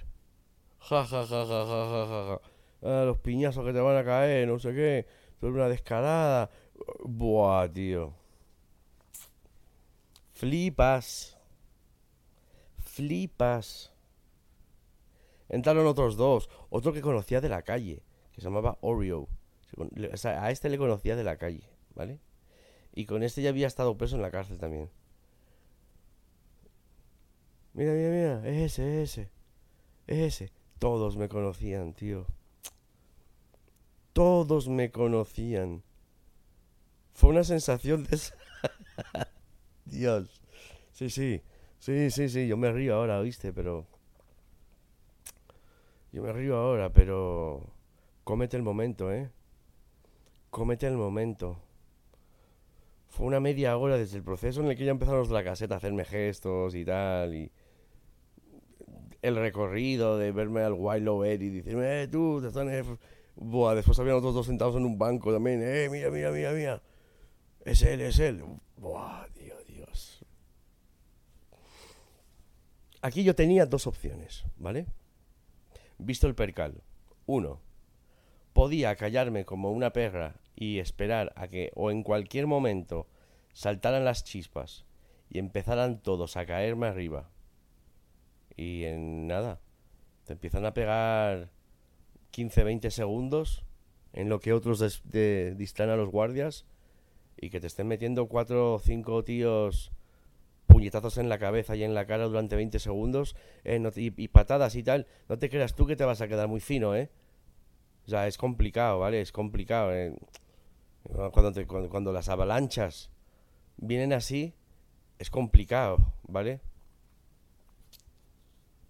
Ja, ja, ja, ja, ja, ja, ja, ja. Ah, los piñazos que te van a caer, no sé qué. Son una descarada. Buah, tío. Flipas. Flipas. Entraron otros dos. Otro que conocía de la calle, que se llamaba Oreo. a este le conocía de la calle, ¿vale? Y con este ya había estado preso en la cárcel también. Mira, mira, mira, es ese, es ese. Es ese. Todos me conocían, tío. Todos me conocían. Fue una sensación de... Dios. Sí, sí. Sí, sí, sí. Yo me río ahora, ¿viste? Pero... Yo me río ahora, pero... Cómete el momento, ¿eh? Cómete el momento. Fue una media hora desde el proceso en el que ya empezaron los de la caseta a hacerme gestos y tal, y el recorrido de verme al Wild Ed y decirme, eh, tú, te están... Buah, después habían otros dos sentados en un banco también, eh, mira, mira, mira, mira. Es él, es él. Buah, Dios, Dios. Aquí yo tenía dos opciones, ¿vale? Visto el percal. Uno, podía callarme como una perra y esperar a que o en cualquier momento saltaran las chispas y empezaran todos a caerme arriba y en nada, te empiezan a pegar 15, 20 segundos en lo que otros distan a los guardias y que te estén metiendo 4 o 5 tíos puñetazos en la cabeza y en la cara durante 20 segundos eh, y, patadas y tal, no te creas tú que te vas a quedar muy fino, ¿eh? O sea, es complicado, ¿vale? Es complicado. ¿eh? Cuando, cuando las avalanchas vienen así, es complicado, ¿vale?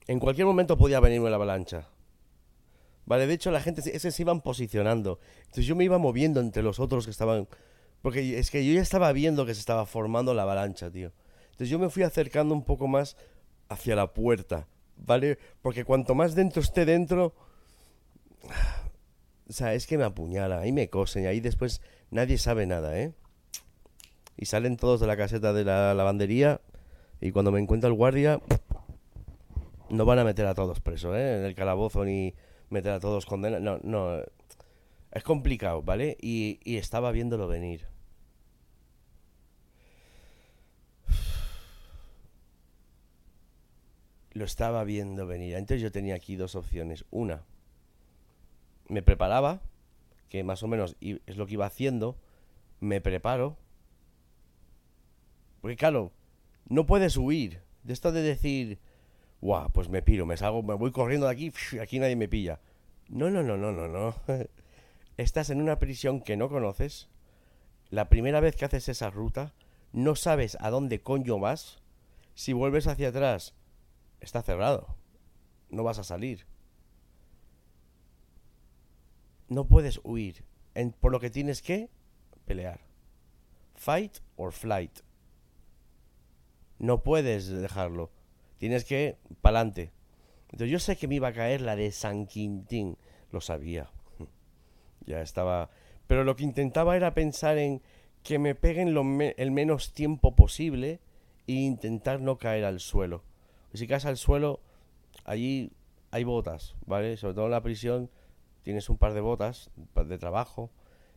En cualquier momento podía venirme la avalancha. Vale, de hecho la gente ese se iban posicionando. Entonces yo me iba moviendo entre los otros que estaban... Porque es que yo ya estaba viendo que se estaba formando la avalancha, tío. Entonces yo me fui acercando un poco más hacia la puerta, ¿vale? Porque cuanto más dentro esté dentro... O sea, es que me apuñala, ahí me cosen, y ahí después nadie sabe nada, ¿eh? Y salen todos de la caseta de la lavandería y cuando me encuentra el guardia, no van a meter a todos presos, ¿eh? En el calabozo ni meter a todos condenados. No, no. Es complicado, ¿vale? Y, y estaba viéndolo venir. Lo estaba viendo venir. Entonces yo tenía aquí dos opciones. Una, me preparaba, que más o menos es lo que iba haciendo. Me preparo. Porque claro, no puedes huir. De esto de decir, guau, pues me piro, me salgo, me voy corriendo de aquí, aquí nadie me pilla. No, no, no, no, no, no. Estás en una prisión que no conoces. La primera vez que haces esa ruta, no sabes a dónde coño vas. Si vuelves hacia atrás, está cerrado. No vas a salir. No puedes huir. por lo que tienes que pelear. Fight or flight. No puedes dejarlo. Tienes que pa'lante. Entonces yo sé que me iba a caer la de San Quintín. Lo sabía. Ya estaba. Pero lo que intentaba era pensar en que me peguen el menos tiempo posible e intentar no caer al suelo. Si caes al suelo, allí hay botas, ¿vale? Sobre todo en la prisión tienes un par de botas de trabajo.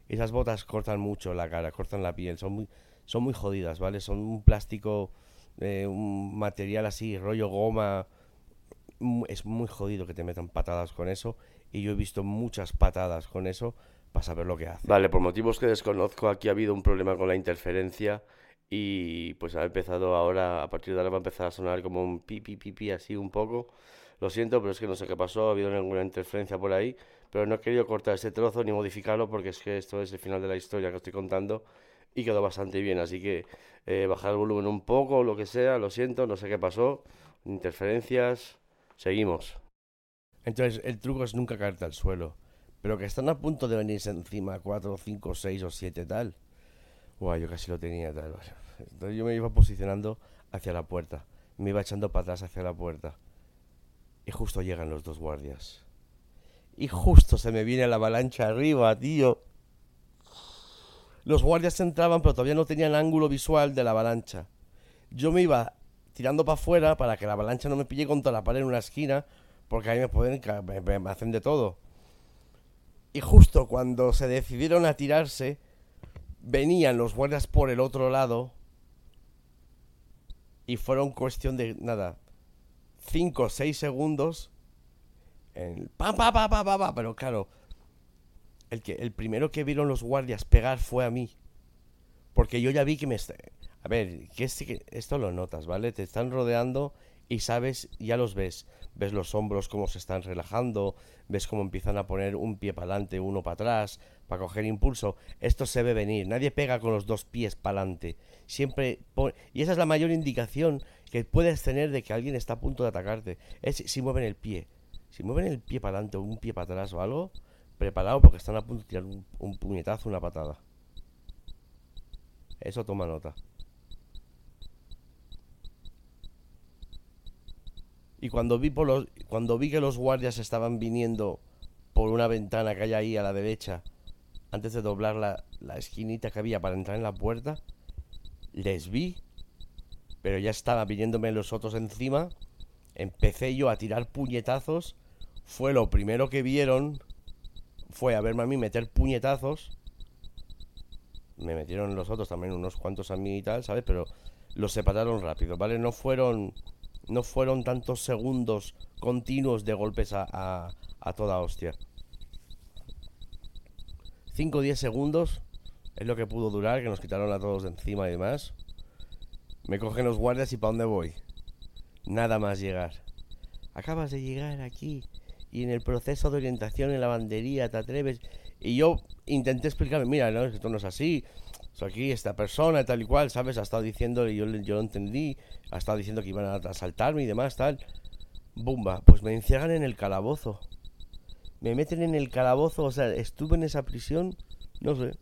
Esas botas cortan mucho la cara, cortan la piel, son muy, son muy jodidas, ¿vale? Son un plástico un material así, rollo goma, es muy jodido que te metan patadas con eso. Y yo he visto muchas patadas con eso para saber lo que hace. Vale, por motivos que desconozco, aquí ha habido un problema con la interferencia. Y pues ha empezado ahora, a partir de ahora va a empezar a sonar como un pi, pi, pi, pi así un poco. Lo siento, pero es que no sé qué pasó, ha habido alguna interferencia por ahí. Pero no he querido cortar este trozo ni modificarlo porque es que esto es el final de la historia que estoy contando y quedó bastante bien. Así que eh, bajar el volumen un poco, lo que sea, lo siento, no sé qué pasó. Interferencias, seguimos. Entonces, el truco es nunca caerte al suelo. Pero que están a punto de venirse encima 4, 5, 6 o 7 tal. Guau, yo casi lo tenía tal. Entonces yo me iba posicionando hacia la puerta. Me iba echando para atrás hacia la puerta. Y justo llegan los dos guardias. Y justo se me viene la avalancha arriba, tío. Los guardias entraban, pero todavía no tenían ángulo visual de la avalancha. Yo me iba tirando para afuera para que la avalancha no me pille contra la pared en una esquina, porque ahí me pueden me, hacen de todo. Y justo cuando se decidieron a tirarse, venían los guardias por el otro lado y fueron cuestión de nada, 5 o 6 segundos en pa pa pa pa pa, pero claro, el, que, el primero que vieron los guardias pegar fue a mí. Porque yo ya vi que me... A ver, que, que esto lo notas, ¿vale? Te están rodeando y sabes, ya los ves. Ves los hombros cómo se están relajando, ves cómo empiezan a poner un pie para adelante, uno para atrás, para coger impulso. Esto se ve venir. Nadie pega con los dos pies para adelante. Siempre Y esa es la mayor indicación que puedes tener de que alguien está a punto de atacarte. Es si mueven el pie. Si mueven el pie para adelante o un pie para atrás o algo, preparado porque están a punto de tirar un, puñetazo, una patada. Eso toma nota. Y cuando vi, por los, cuando vi que los guardias estaban viniendo por una ventana que hay ahí a la derecha, antes de doblar la, la esquinita que había para entrar en la puerta, les vi, pero ya estaba viniéndome los otros encima. Empecé yo a tirar puñetazos. Fue lo primero que vieron fue a verme a mí meter puñetazos. Me metieron los otros también unos cuantos a mí y tal, ¿sabes? Pero los separaron rápido, ¿vale? No fueron, no fueron tantos segundos continuos de golpes a, a, toda hostia. 5 o 10 segundos es lo que pudo durar, que nos quitaron a todos de encima y demás. Me cogen los guardias y ¿para dónde voy? Nada más llegar. Acabas de llegar aquí y en el proceso de orientación en la bandería te atreves. Y yo intenté explicarme, mira, no, esto no es así. O aquí esta persona, tal y cual, ¿sabes? Ha estado diciendo, y yo, yo lo entendí, ha estado diciendo que iban a asaltarme y demás, tal. Bumba, pues me encierran en el calabozo. Me meten en el calabozo, o sea, estuve en esa prisión, no sé,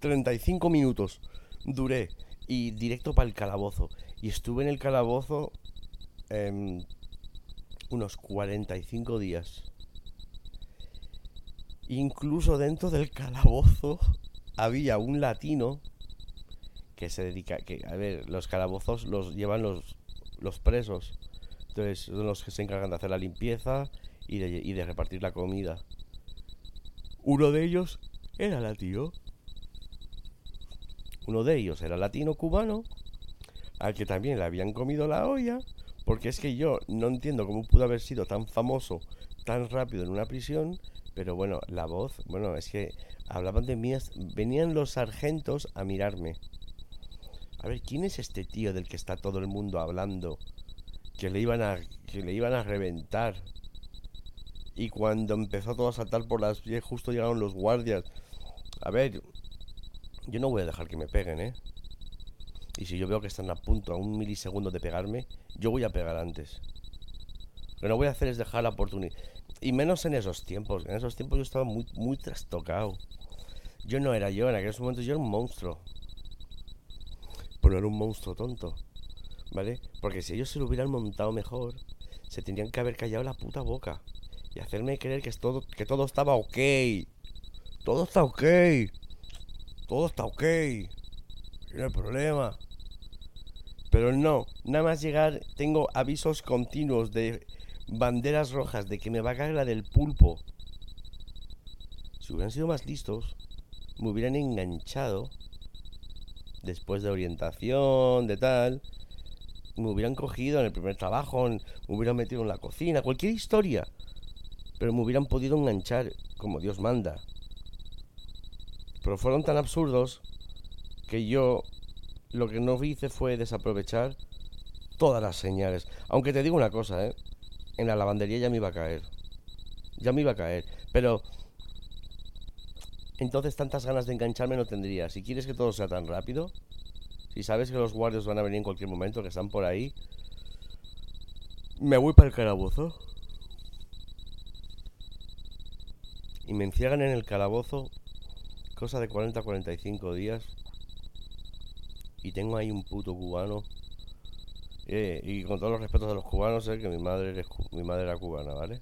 35 minutos duré y directo para el calabozo. Y estuve en el calabozo eh, unos 45 días. Incluso dentro del calabozo había un latino que se dedica, que a ver, los calabozos los llevan los, los presos. Entonces son los que se encargan de hacer la limpieza y de, y de repartir la comida. Uno de ellos era latino. Uno de ellos era latino cubano, al que también le habían comido la olla porque es que yo no entiendo cómo pudo haber sido tan famoso tan rápido en una prisión, pero bueno, la voz, bueno, es que hablaban de mí, venían los sargentos a mirarme. A ver, ¿quién es este tío del que está todo el mundo hablando? Que le iban a, que le iban a reventar. Y cuando empezó todo a saltar por las pies, justo llegaron los guardias. A ver, yo no voy a dejar que me peguen, ¿eh? Y si yo veo que están a punto, a un milisegundo de pegarme, yo voy a pegar antes. Lo que no voy a hacer es dejar la oportunidad. Y menos en esos tiempos. En esos tiempos yo estaba muy, muy trastocado. Yo no era yo, en aquellos momentos yo era un monstruo. Pero era un monstruo tonto. ¿Vale? Porque si ellos se lo hubieran montado mejor, se tendrían que haber callado la puta boca. Y hacerme creer que todo, estaba ok. Todo está ok. Todo está ok. No hay problema. Pero no, nada más llegar tengo avisos continuos de banderas rojas de que me va a caer la del pulpo. Si hubieran sido más listos, me hubieran enganchado después de orientación, de tal, me hubieran cogido en el primer trabajo, me hubieran metido en la cocina, cualquier historia. Pero me hubieran podido enganchar como Dios manda. Pero fueron tan absurdos que yo lo que no hice fue desaprovechar todas las señales. Aunque te digo una cosa, ¿eh? En la lavandería ya me iba a caer. Ya me iba a caer. Pero entonces tantas ganas de engancharme no tendría. Si quieres que todo sea tan rápido, si sabes que los guardias van a venir en cualquier momento, que están por ahí, me voy para el calabozo. Y me encierran en el calabozo cosa de 40 45 días. Y tengo ahí un puto cubano. Eh, y con todos los respetos de los cubanos, sé que mi madre, mi madre era cubana, ¿vale?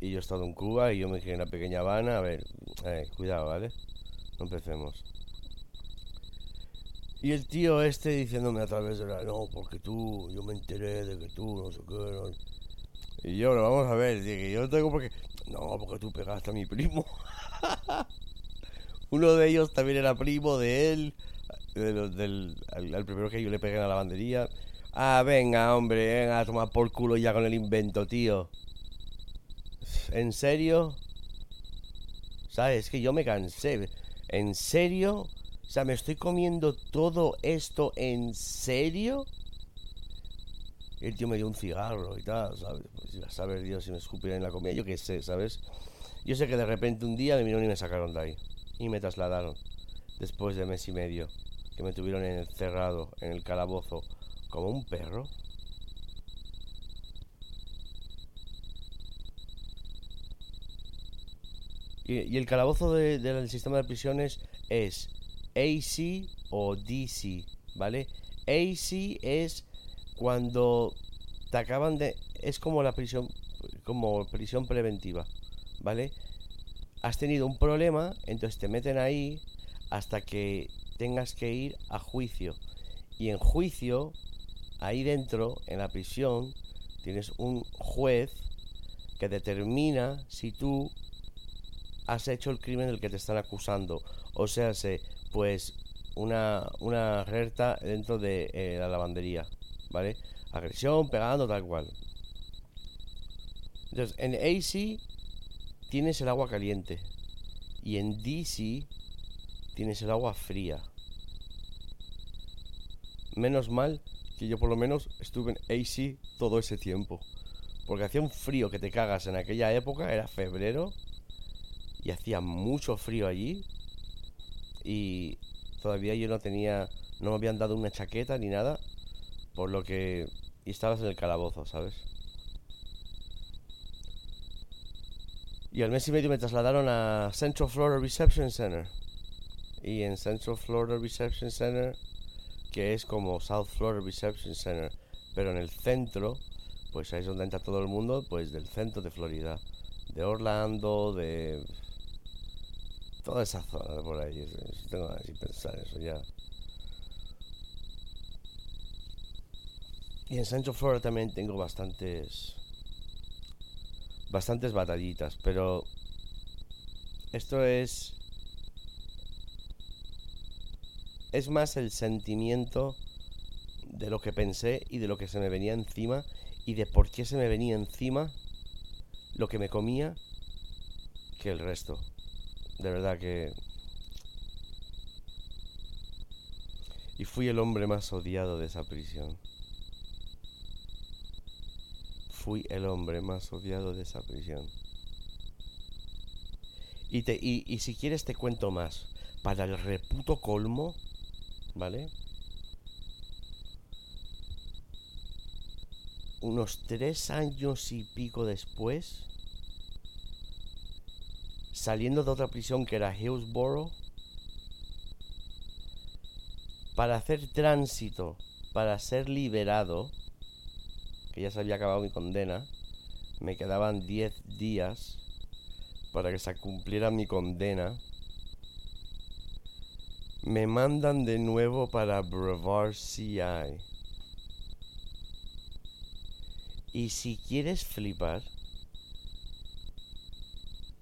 Y yo he estado en Cuba y yo me quedé en la pequeña Habana. A ver, eh, cuidado, ¿vale? No empecemos. Y el tío este diciéndome a través de la... No, porque tú, yo me enteré de que tú, no sé qué. Y yo, lo vamos a ver, que yo tengo porque... No, porque tú pegaste a mi primo. Uno de ellos también era primo de él, del, al, primero que yo le pegué en la lavandería. Ah, venga, hombre, venga a tomar por culo ya con el invento, tío. ¿En serio? ¿Sabes? Es que yo me cansé. ¿En serio? O sea, ¿me estoy comiendo todo esto en serio? El tío me dio un cigarro y tal, ¿sabes? Pues a saber Dios si me escupía en la comida, yo qué sé, ¿sabes? Yo sé que de repente un día me vinieron y me sacaron de ahí. Y me trasladaron. Después de mes y medio. Que me tuvieron encerrado en el calabozo como un perro. Y, el calabozo del sistema de prisiones es AC o DC, ¿vale? AC es cuando te acaban de... Es como la prisión, como prisión preventiva, ¿vale? Has tenido un problema, entonces te meten ahí hasta que tengas que ir a juicio. Y en juicio, ahí dentro, en la prisión, tienes un juez que determina si tú has hecho el crimen del que te están acusando. O sea, se, pues una, una alerta dentro de eh, la lavandería, ¿vale? Agresión, pegando, tal cual. Entonces, en AC tienes el agua caliente y en DC tienes el agua fría. Menos mal que yo por lo menos estuve en AC todo ese tiempo. Porque hacía un frío que te cagas en aquella época, era febrero, y hacía mucho frío allí y todavía yo no tenía, no me habían dado una chaqueta ni nada, por lo que estabas en el calabozo, ¿sabes? Y al mes y medio me trasladaron a Central Florida Reception Center. Y en Central Florida Reception Center, que es como South Florida Reception Center, pero en el centro, pues ahí es donde entra todo el mundo, pues del centro de Florida, de Orlando, de toda esa zona por ahí. tengo que pensar eso ya. Y en Central Florida también tengo bastantes. Bastantes batallitas, pero. Esto es. Es más el sentimiento de lo que pensé y de lo que se me venía encima y de por qué se me venía encima lo que me comía que el resto de verdad que... Y fui el hombre más odiado de esa prisión. Fui el hombre más odiado de esa prisión. Y, te, y, y si quieres te cuento más. Para el reputo colmo, ¿vale? Unos tres años y pico después, saliendo de otra prisión que era Hillsborough, para hacer tránsito, para ser liberado, ya se había acabado mi condena, me quedaban 10 días para que se cumpliera mi condena. Me mandan de nuevo para Brevard CI. Y si quieres flipar,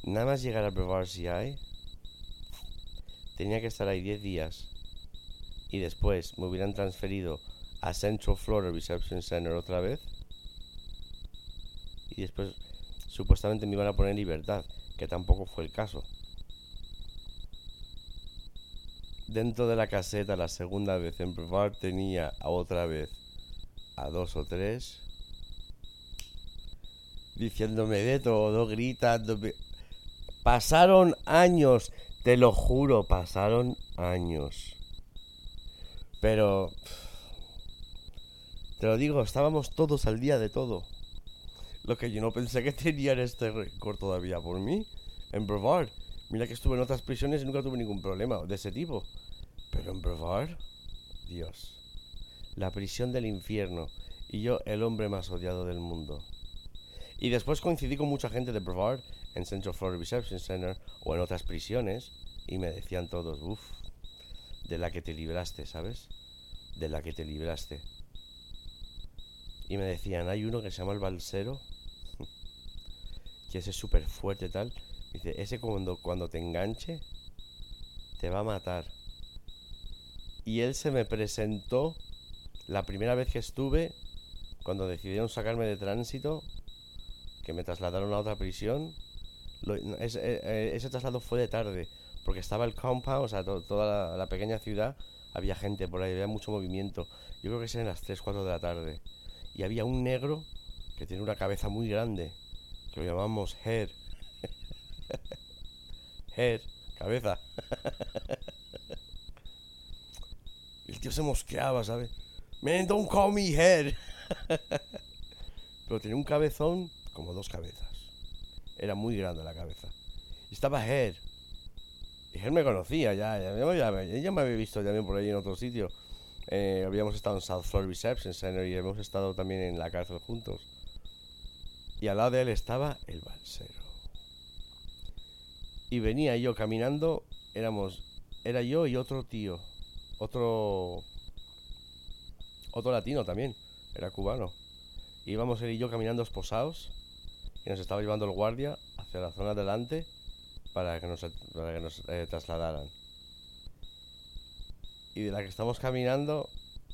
Nada más llegar a si hay, tenía que estar ahí 10 días y después me hubieran transferido a Central Florida Reception Center otra vez. Y después supuestamente me iban a poner en libertad, que tampoco fue el caso. Dentro de la caseta, la segunda vez en probar, tenía a otra vez a dos o tres diciéndome de todo, gritándome. Pasaron años, te lo juro, pasaron años. Pero... Te lo digo, estábamos todos al día de todo. Lo que yo no pensé que tenían este récord todavía por mí. En Brevard. Mira que estuve en otras prisiones y nunca tuve ningún problema de ese tipo. Pero en Brevard, Dios. La prisión del infierno. Y yo, el hombre más odiado del mundo. Y después coincidí con mucha gente de Brevard en Central Florida Reception Center o en otras prisiones. Y me decían todos, uff, de la que te libraste, ¿sabes? De la que te libraste. Y me decían, hay uno que se llama el Balsero, que ese es súper fuerte tal. Dice, ese cuando, cuando te enganche, te va a matar. Y él se me presentó la primera vez que estuve, cuando decidieron sacarme de tránsito, que me trasladaron a otra prisión. ese, eh, eh, ese, traslado fue de tarde, porque estaba el compound, o sea, toda la, la, pequeña ciudad, había gente por ahí, había mucho movimiento. Yo creo que eran las 3, 4 de la tarde y había un negro que tiene una cabeza muy grande, lo llamamos Head. Head, cabeza. el tío se mosqueaba, ¿sabes? Man, don't call me Head. Pero tenía un cabezón como dos cabezas. Era muy grande la cabeza. Estaba Head. Y Head me conocía ya, ya me había visto también por ahí en otro sitio. Eh, habíamos estado en South Florida Reception Center y hemos estado también en la cárcel juntos. Y al lado de él estaba el balsero. Y venía yo caminando, éramos, era yo y otro tío, otro, otro latino también, era cubano. Íbamos él y yo caminando esposados y nos estaba llevando el guardia hacia la zona delante para que nos, para que nos eh, trasladaran. Y de la que estamos caminando,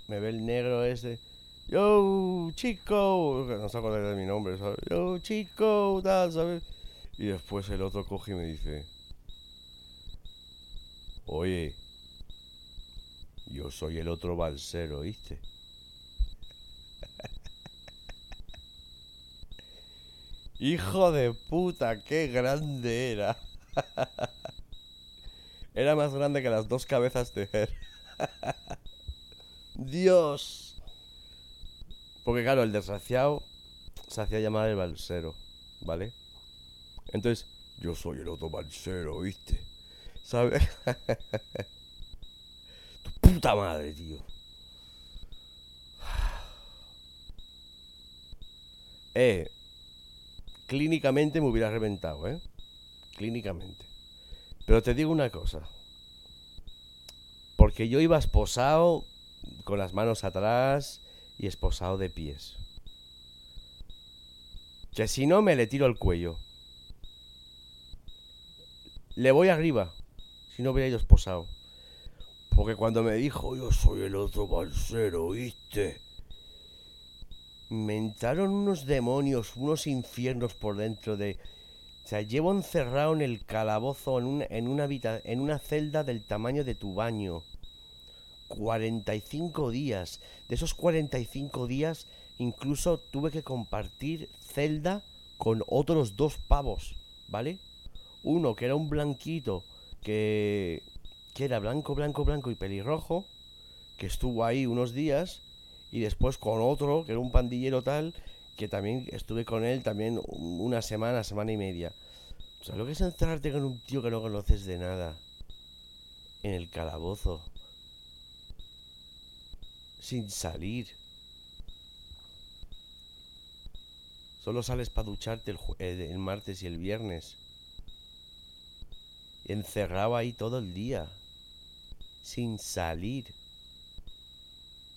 me ve el negro ese. Yo, chico. No se acuerda de mi nombre, ¿sabes? Yo, chico, tal, ¿sabes? Y después el otro coge y me dice: Oye, yo soy el otro balsero, ¿viste? Hijo de puta, qué grande era. era más grande que las dos cabezas de él. Dios. Porque claro, el desgraciado se hacía llamar el balsero, ¿vale? Entonces, yo soy el otro balsero, ¿viste? ¿Sabes? tu puta madre, tío. Eh, clínicamente me hubiera reventado, ¿eh? Clínicamente. Pero te digo una cosa. Porque yo iba esposado con las manos atrás y esposado de pies. Que si no me le tiro al cuello. Le voy arriba. Si no hubiera ido esposado. Porque cuando me dijo yo soy el otro balsero, ¿viste? Me entraron unos demonios, unos infiernos por dentro de... O sea, llevo encerrado en el calabozo, en una, en una, en una celda del tamaño de tu baño. 45 días. De esos 45 días, incluso tuve que compartir celda con otros dos pavos, ¿vale? Uno que era un blanquito, que, que era blanco, blanco, blanco y pelirrojo, que estuvo ahí unos días, y después con otro, que era un pandillero tal, que también estuve con él también una semana, semana y media. O sea, lo que es encerrarte con un tío que no conoces de nada en el calabozo sin salir. Solo sales para ducharte el, martes y el viernes. Encerrado ahí todo el día. Sin salir.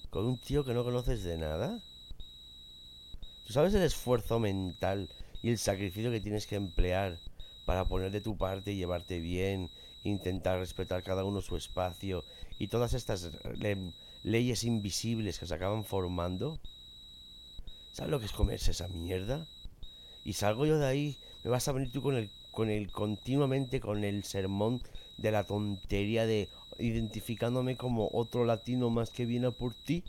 Con un tío que no conoces de nada. ¿Tú sabes el esfuerzo mental y el sacrificio que tienes que emplear para poner de tu parte y llevarte bien, intentar respetar cada uno su espacio y todas estas leyes invisibles que se acaban formando. ¿Sabes lo que es comerse esa mierda? Y salgo yo de ahí, me vas a venir tú con el, con el, continuamente con el sermón de la tontería de identificándome como otro latino más que viene por ti.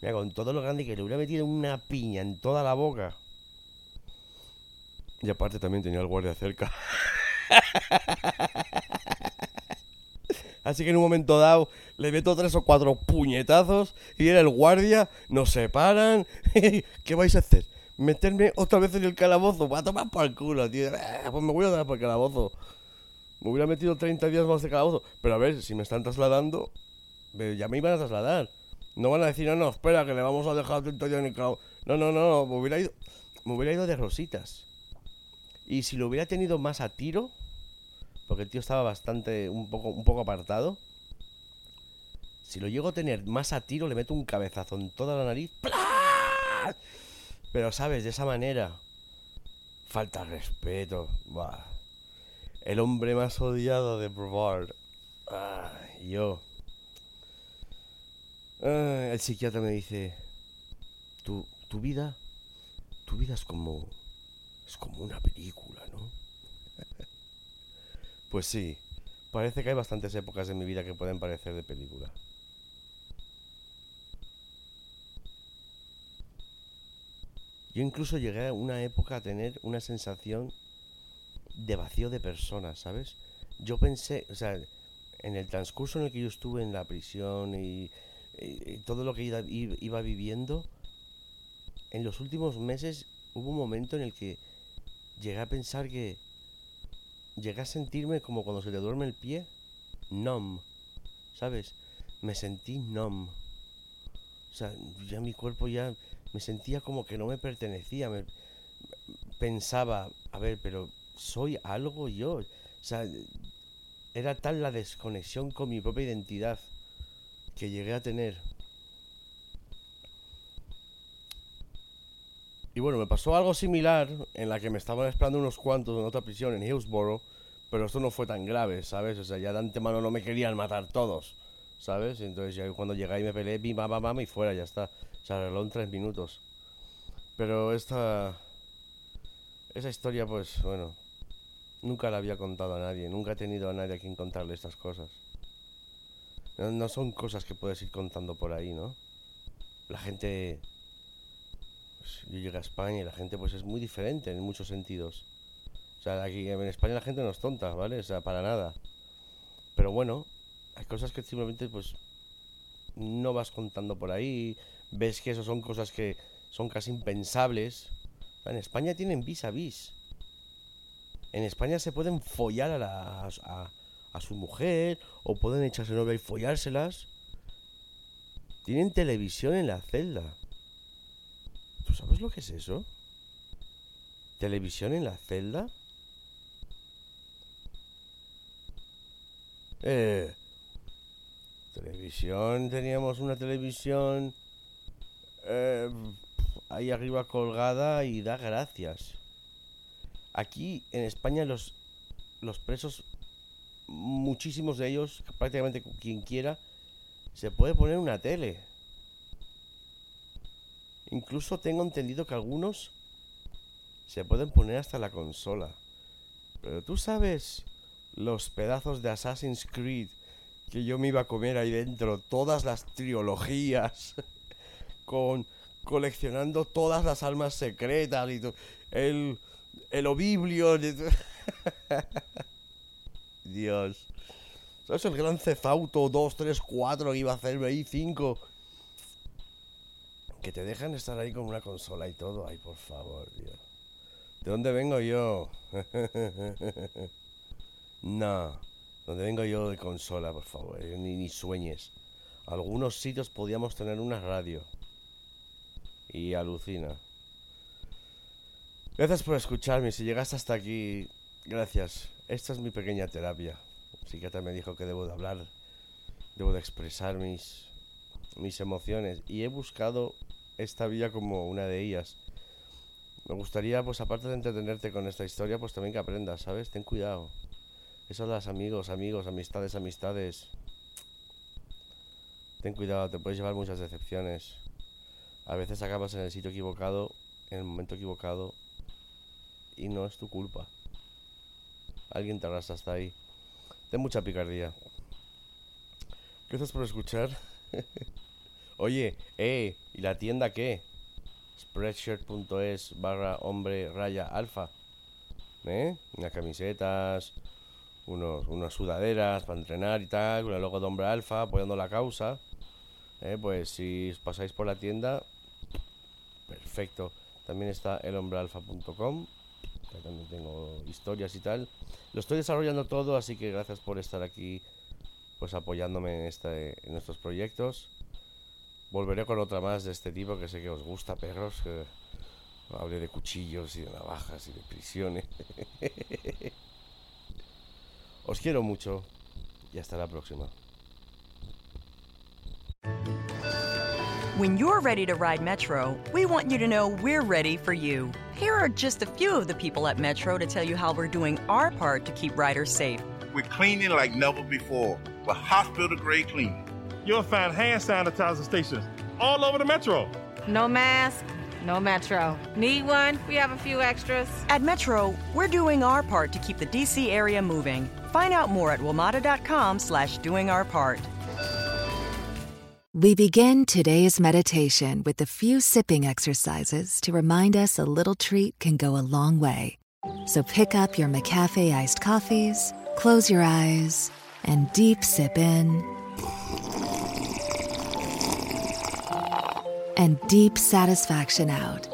Mira, con todo lo grande que le hubiera metido una piña en toda la boca. Y aparte también tenía el guardia cerca. Así que en un momento dado le meto tres o cuatro puñetazos y era el guardia, nos separan. ¿Qué vais a hacer? ¿Meterme otra vez en el calabozo? Va a tomar por el culo, tío. Ah, pues me voy a dar por el calabozo. Me hubiera metido 30 días más de calabozo. Pero a ver, si me están trasladando, ya me iban a trasladar. No van a decir, no, no, espera, que le vamos a dejar 30 días en el calabozo. No, no, no, me hubiera ido, me hubiera ido de rositas. Y si lo hubiera tenido más a tiro, porque el tío estaba bastante, un poco, un poco apartado. Si lo llego a tener más a tiro, le meto un cabezazo en toda la nariz. Pero, ¿sabes? De esa manera. Falta respeto. El hombre más odiado de Brevard. Ah, yo. El psiquiatra me dice. Tu, tu vida. Tu vida es como. Es como una película. Pues sí, parece que hay bastantes épocas de mi vida que pueden parecer de película. Yo incluso llegué a una época a tener una sensación de vacío de personas, ¿sabes? Yo pensé, o sea, en el transcurso en el que yo estuve en la prisión y, todo lo que iba, iba viviendo, en los últimos meses hubo un momento en el que llegué a pensar que llegué a sentirme como cuando se te duerme el pie, numb, ¿sabes? Me sentí numb. O sea, ya mi cuerpo ya me sentía como que no me pertenecía. Me, pensaba, a ver, pero soy algo yo. O sea, era tal la desconexión con mi propia identidad que llegué a tener. Y bueno, me pasó algo similar en la que me estaban esperando unos cuantos en otra prisión en Hillsborough, pero esto no fue tan grave, ¿sabes? O sea, ya de antemano no me querían matar todos, ¿sabes? Entonces ya cuando llegué y me peleé, bim, bam, bam, y fuera, ya está. Se arregló en tres minutos. Pero esta... Esa historia, pues, bueno, nunca la había contado a nadie, nunca he tenido a nadie a quien contarle estas cosas. No, no son cosas que puedes ir contando por ahí, ¿no? La gente yo llegué a España y la gente pues es muy diferente en muchos sentidos. O sea, aquí en España la gente no es tonta, ¿vale? O sea, para nada. Pero bueno, hay cosas que simplemente pues no vas contando por ahí, ves que eso son cosas que son casi impensables. en España tienen vis a vis. En España se pueden follar a, la, a, a su mujer o pueden echarse novia y follárselas. Tienen televisión en la celda. ¿Tú sabes lo que es eso? ¿Televisión en la celda? Eh, televisión, teníamos una televisión eh, ahí arriba colgada y da gracias. Aquí en España los, los presos, muchísimos de ellos, prácticamente quien quiera, se puede poner una tele. Incluso tengo entendido que algunos se pueden poner hasta la consola. Pero tú sabes los pedazos de Assassin's Creed que yo me iba a comer ahí dentro, todas las trilogías, con coleccionando todas las almas secretas y el el obiblio. Dios. ¿Sabes el gran Cefauto 2, 3, 4 que iba a hacerme ahí 5? Que te dejan estar ahí con una consola y todo. Ay, por favor, tío. ¿De dónde vengo yo? no. ¿Dónde vengo yo de consola, por favor? Eh, ni, ni sueñes. Algunos sitios podíamos tener una radio. Y alucina. Gracias por escucharme. Si llegaste hasta aquí, gracias. Esta es mi pequeña terapia. Psiquiatra me dijo que debo de hablar, debo de expresar mis, mis emociones. Y he buscado esta vía como una de ellas. Me gustaría, pues aparte de entretenerte con esta historia, pues también que aprendas, ¿sabes? Ten cuidado. Eso las amigos, amigos, amistades, amistades. ten cuidado, te puedes llevar muchas decepciones. A veces acabas en el sitio equivocado, en el momento equivocado, y no es tu culpa. Alguien te arrastra hasta ahí. Ten mucha picardía. Gracias por escuchar. Oye, eh, ¿y la tienda qué? Spreadshirt.es barra hombre raya alfa. ¿Eh? Unas camisetas, unos, unas sudaderas para entrenar y tal, con logo de hombre alfa, apoyando la causa. ¿Eh? Pues si os pasáis por la tienda, perfecto. También está elhombrealfa.com, que también tengo historias y tal. Lo estoy desarrollando todo, así que gracias por estar aquí, pues apoyándome en, este, en estos proyectos. Volveré con otra más de este tipo que sé que os gusta, perros. Que hable de cuchillos y de navajas y de prisiones. os quiero mucho y hasta la próxima. When you're ready to ride Metro, we want you to know we're ready for you. Here are just a few of the people at Metro to tell you how we're doing our part to keep riders safe. We're cleaning like never before with hospital grade cleaning. You'll find hand sanitizer stations all over the metro. No mask, no Metro. Need one? We have a few extras. At Metro, we're doing our part to keep the DC area moving. Find out more at WMATA.com slash doing our part. We begin today's meditation with a few sipping exercises to remind us a little treat can go a long way. So pick up your McCafe iced coffees, close your eyes, and deep sip in. And deep satisfaction out.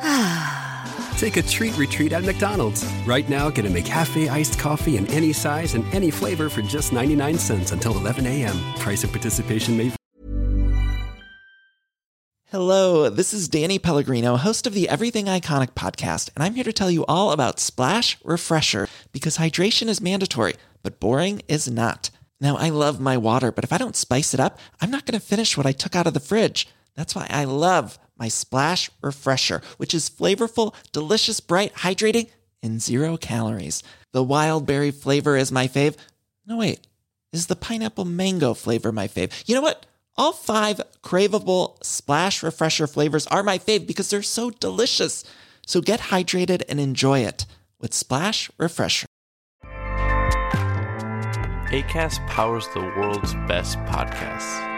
Ah. Take a treat retreat at McDonald's. Right now, get a McCafe iced coffee in any size and any flavor for just 99 cents until 11 a.m. Price of participation may Hello, this is Danny Pellegrino, host of the Everything Iconic podcast, and I'm here to tell you all about Splash Refresher because hydration is mandatory, but boring is not. Now, I love my water, but if I don't spice it up, I'm not going to finish what I took out of the fridge. That's why I love my Splash Refresher, which is flavorful, delicious, bright, hydrating, and zero calories. The wild berry flavor is my fave. No, wait, is the pineapple mango flavor my fave? You know what? All five craveable Splash Refresher flavors are my fave because they're so delicious. So get hydrated and enjoy it with Splash Refresher. ACAST powers the world's best podcasts.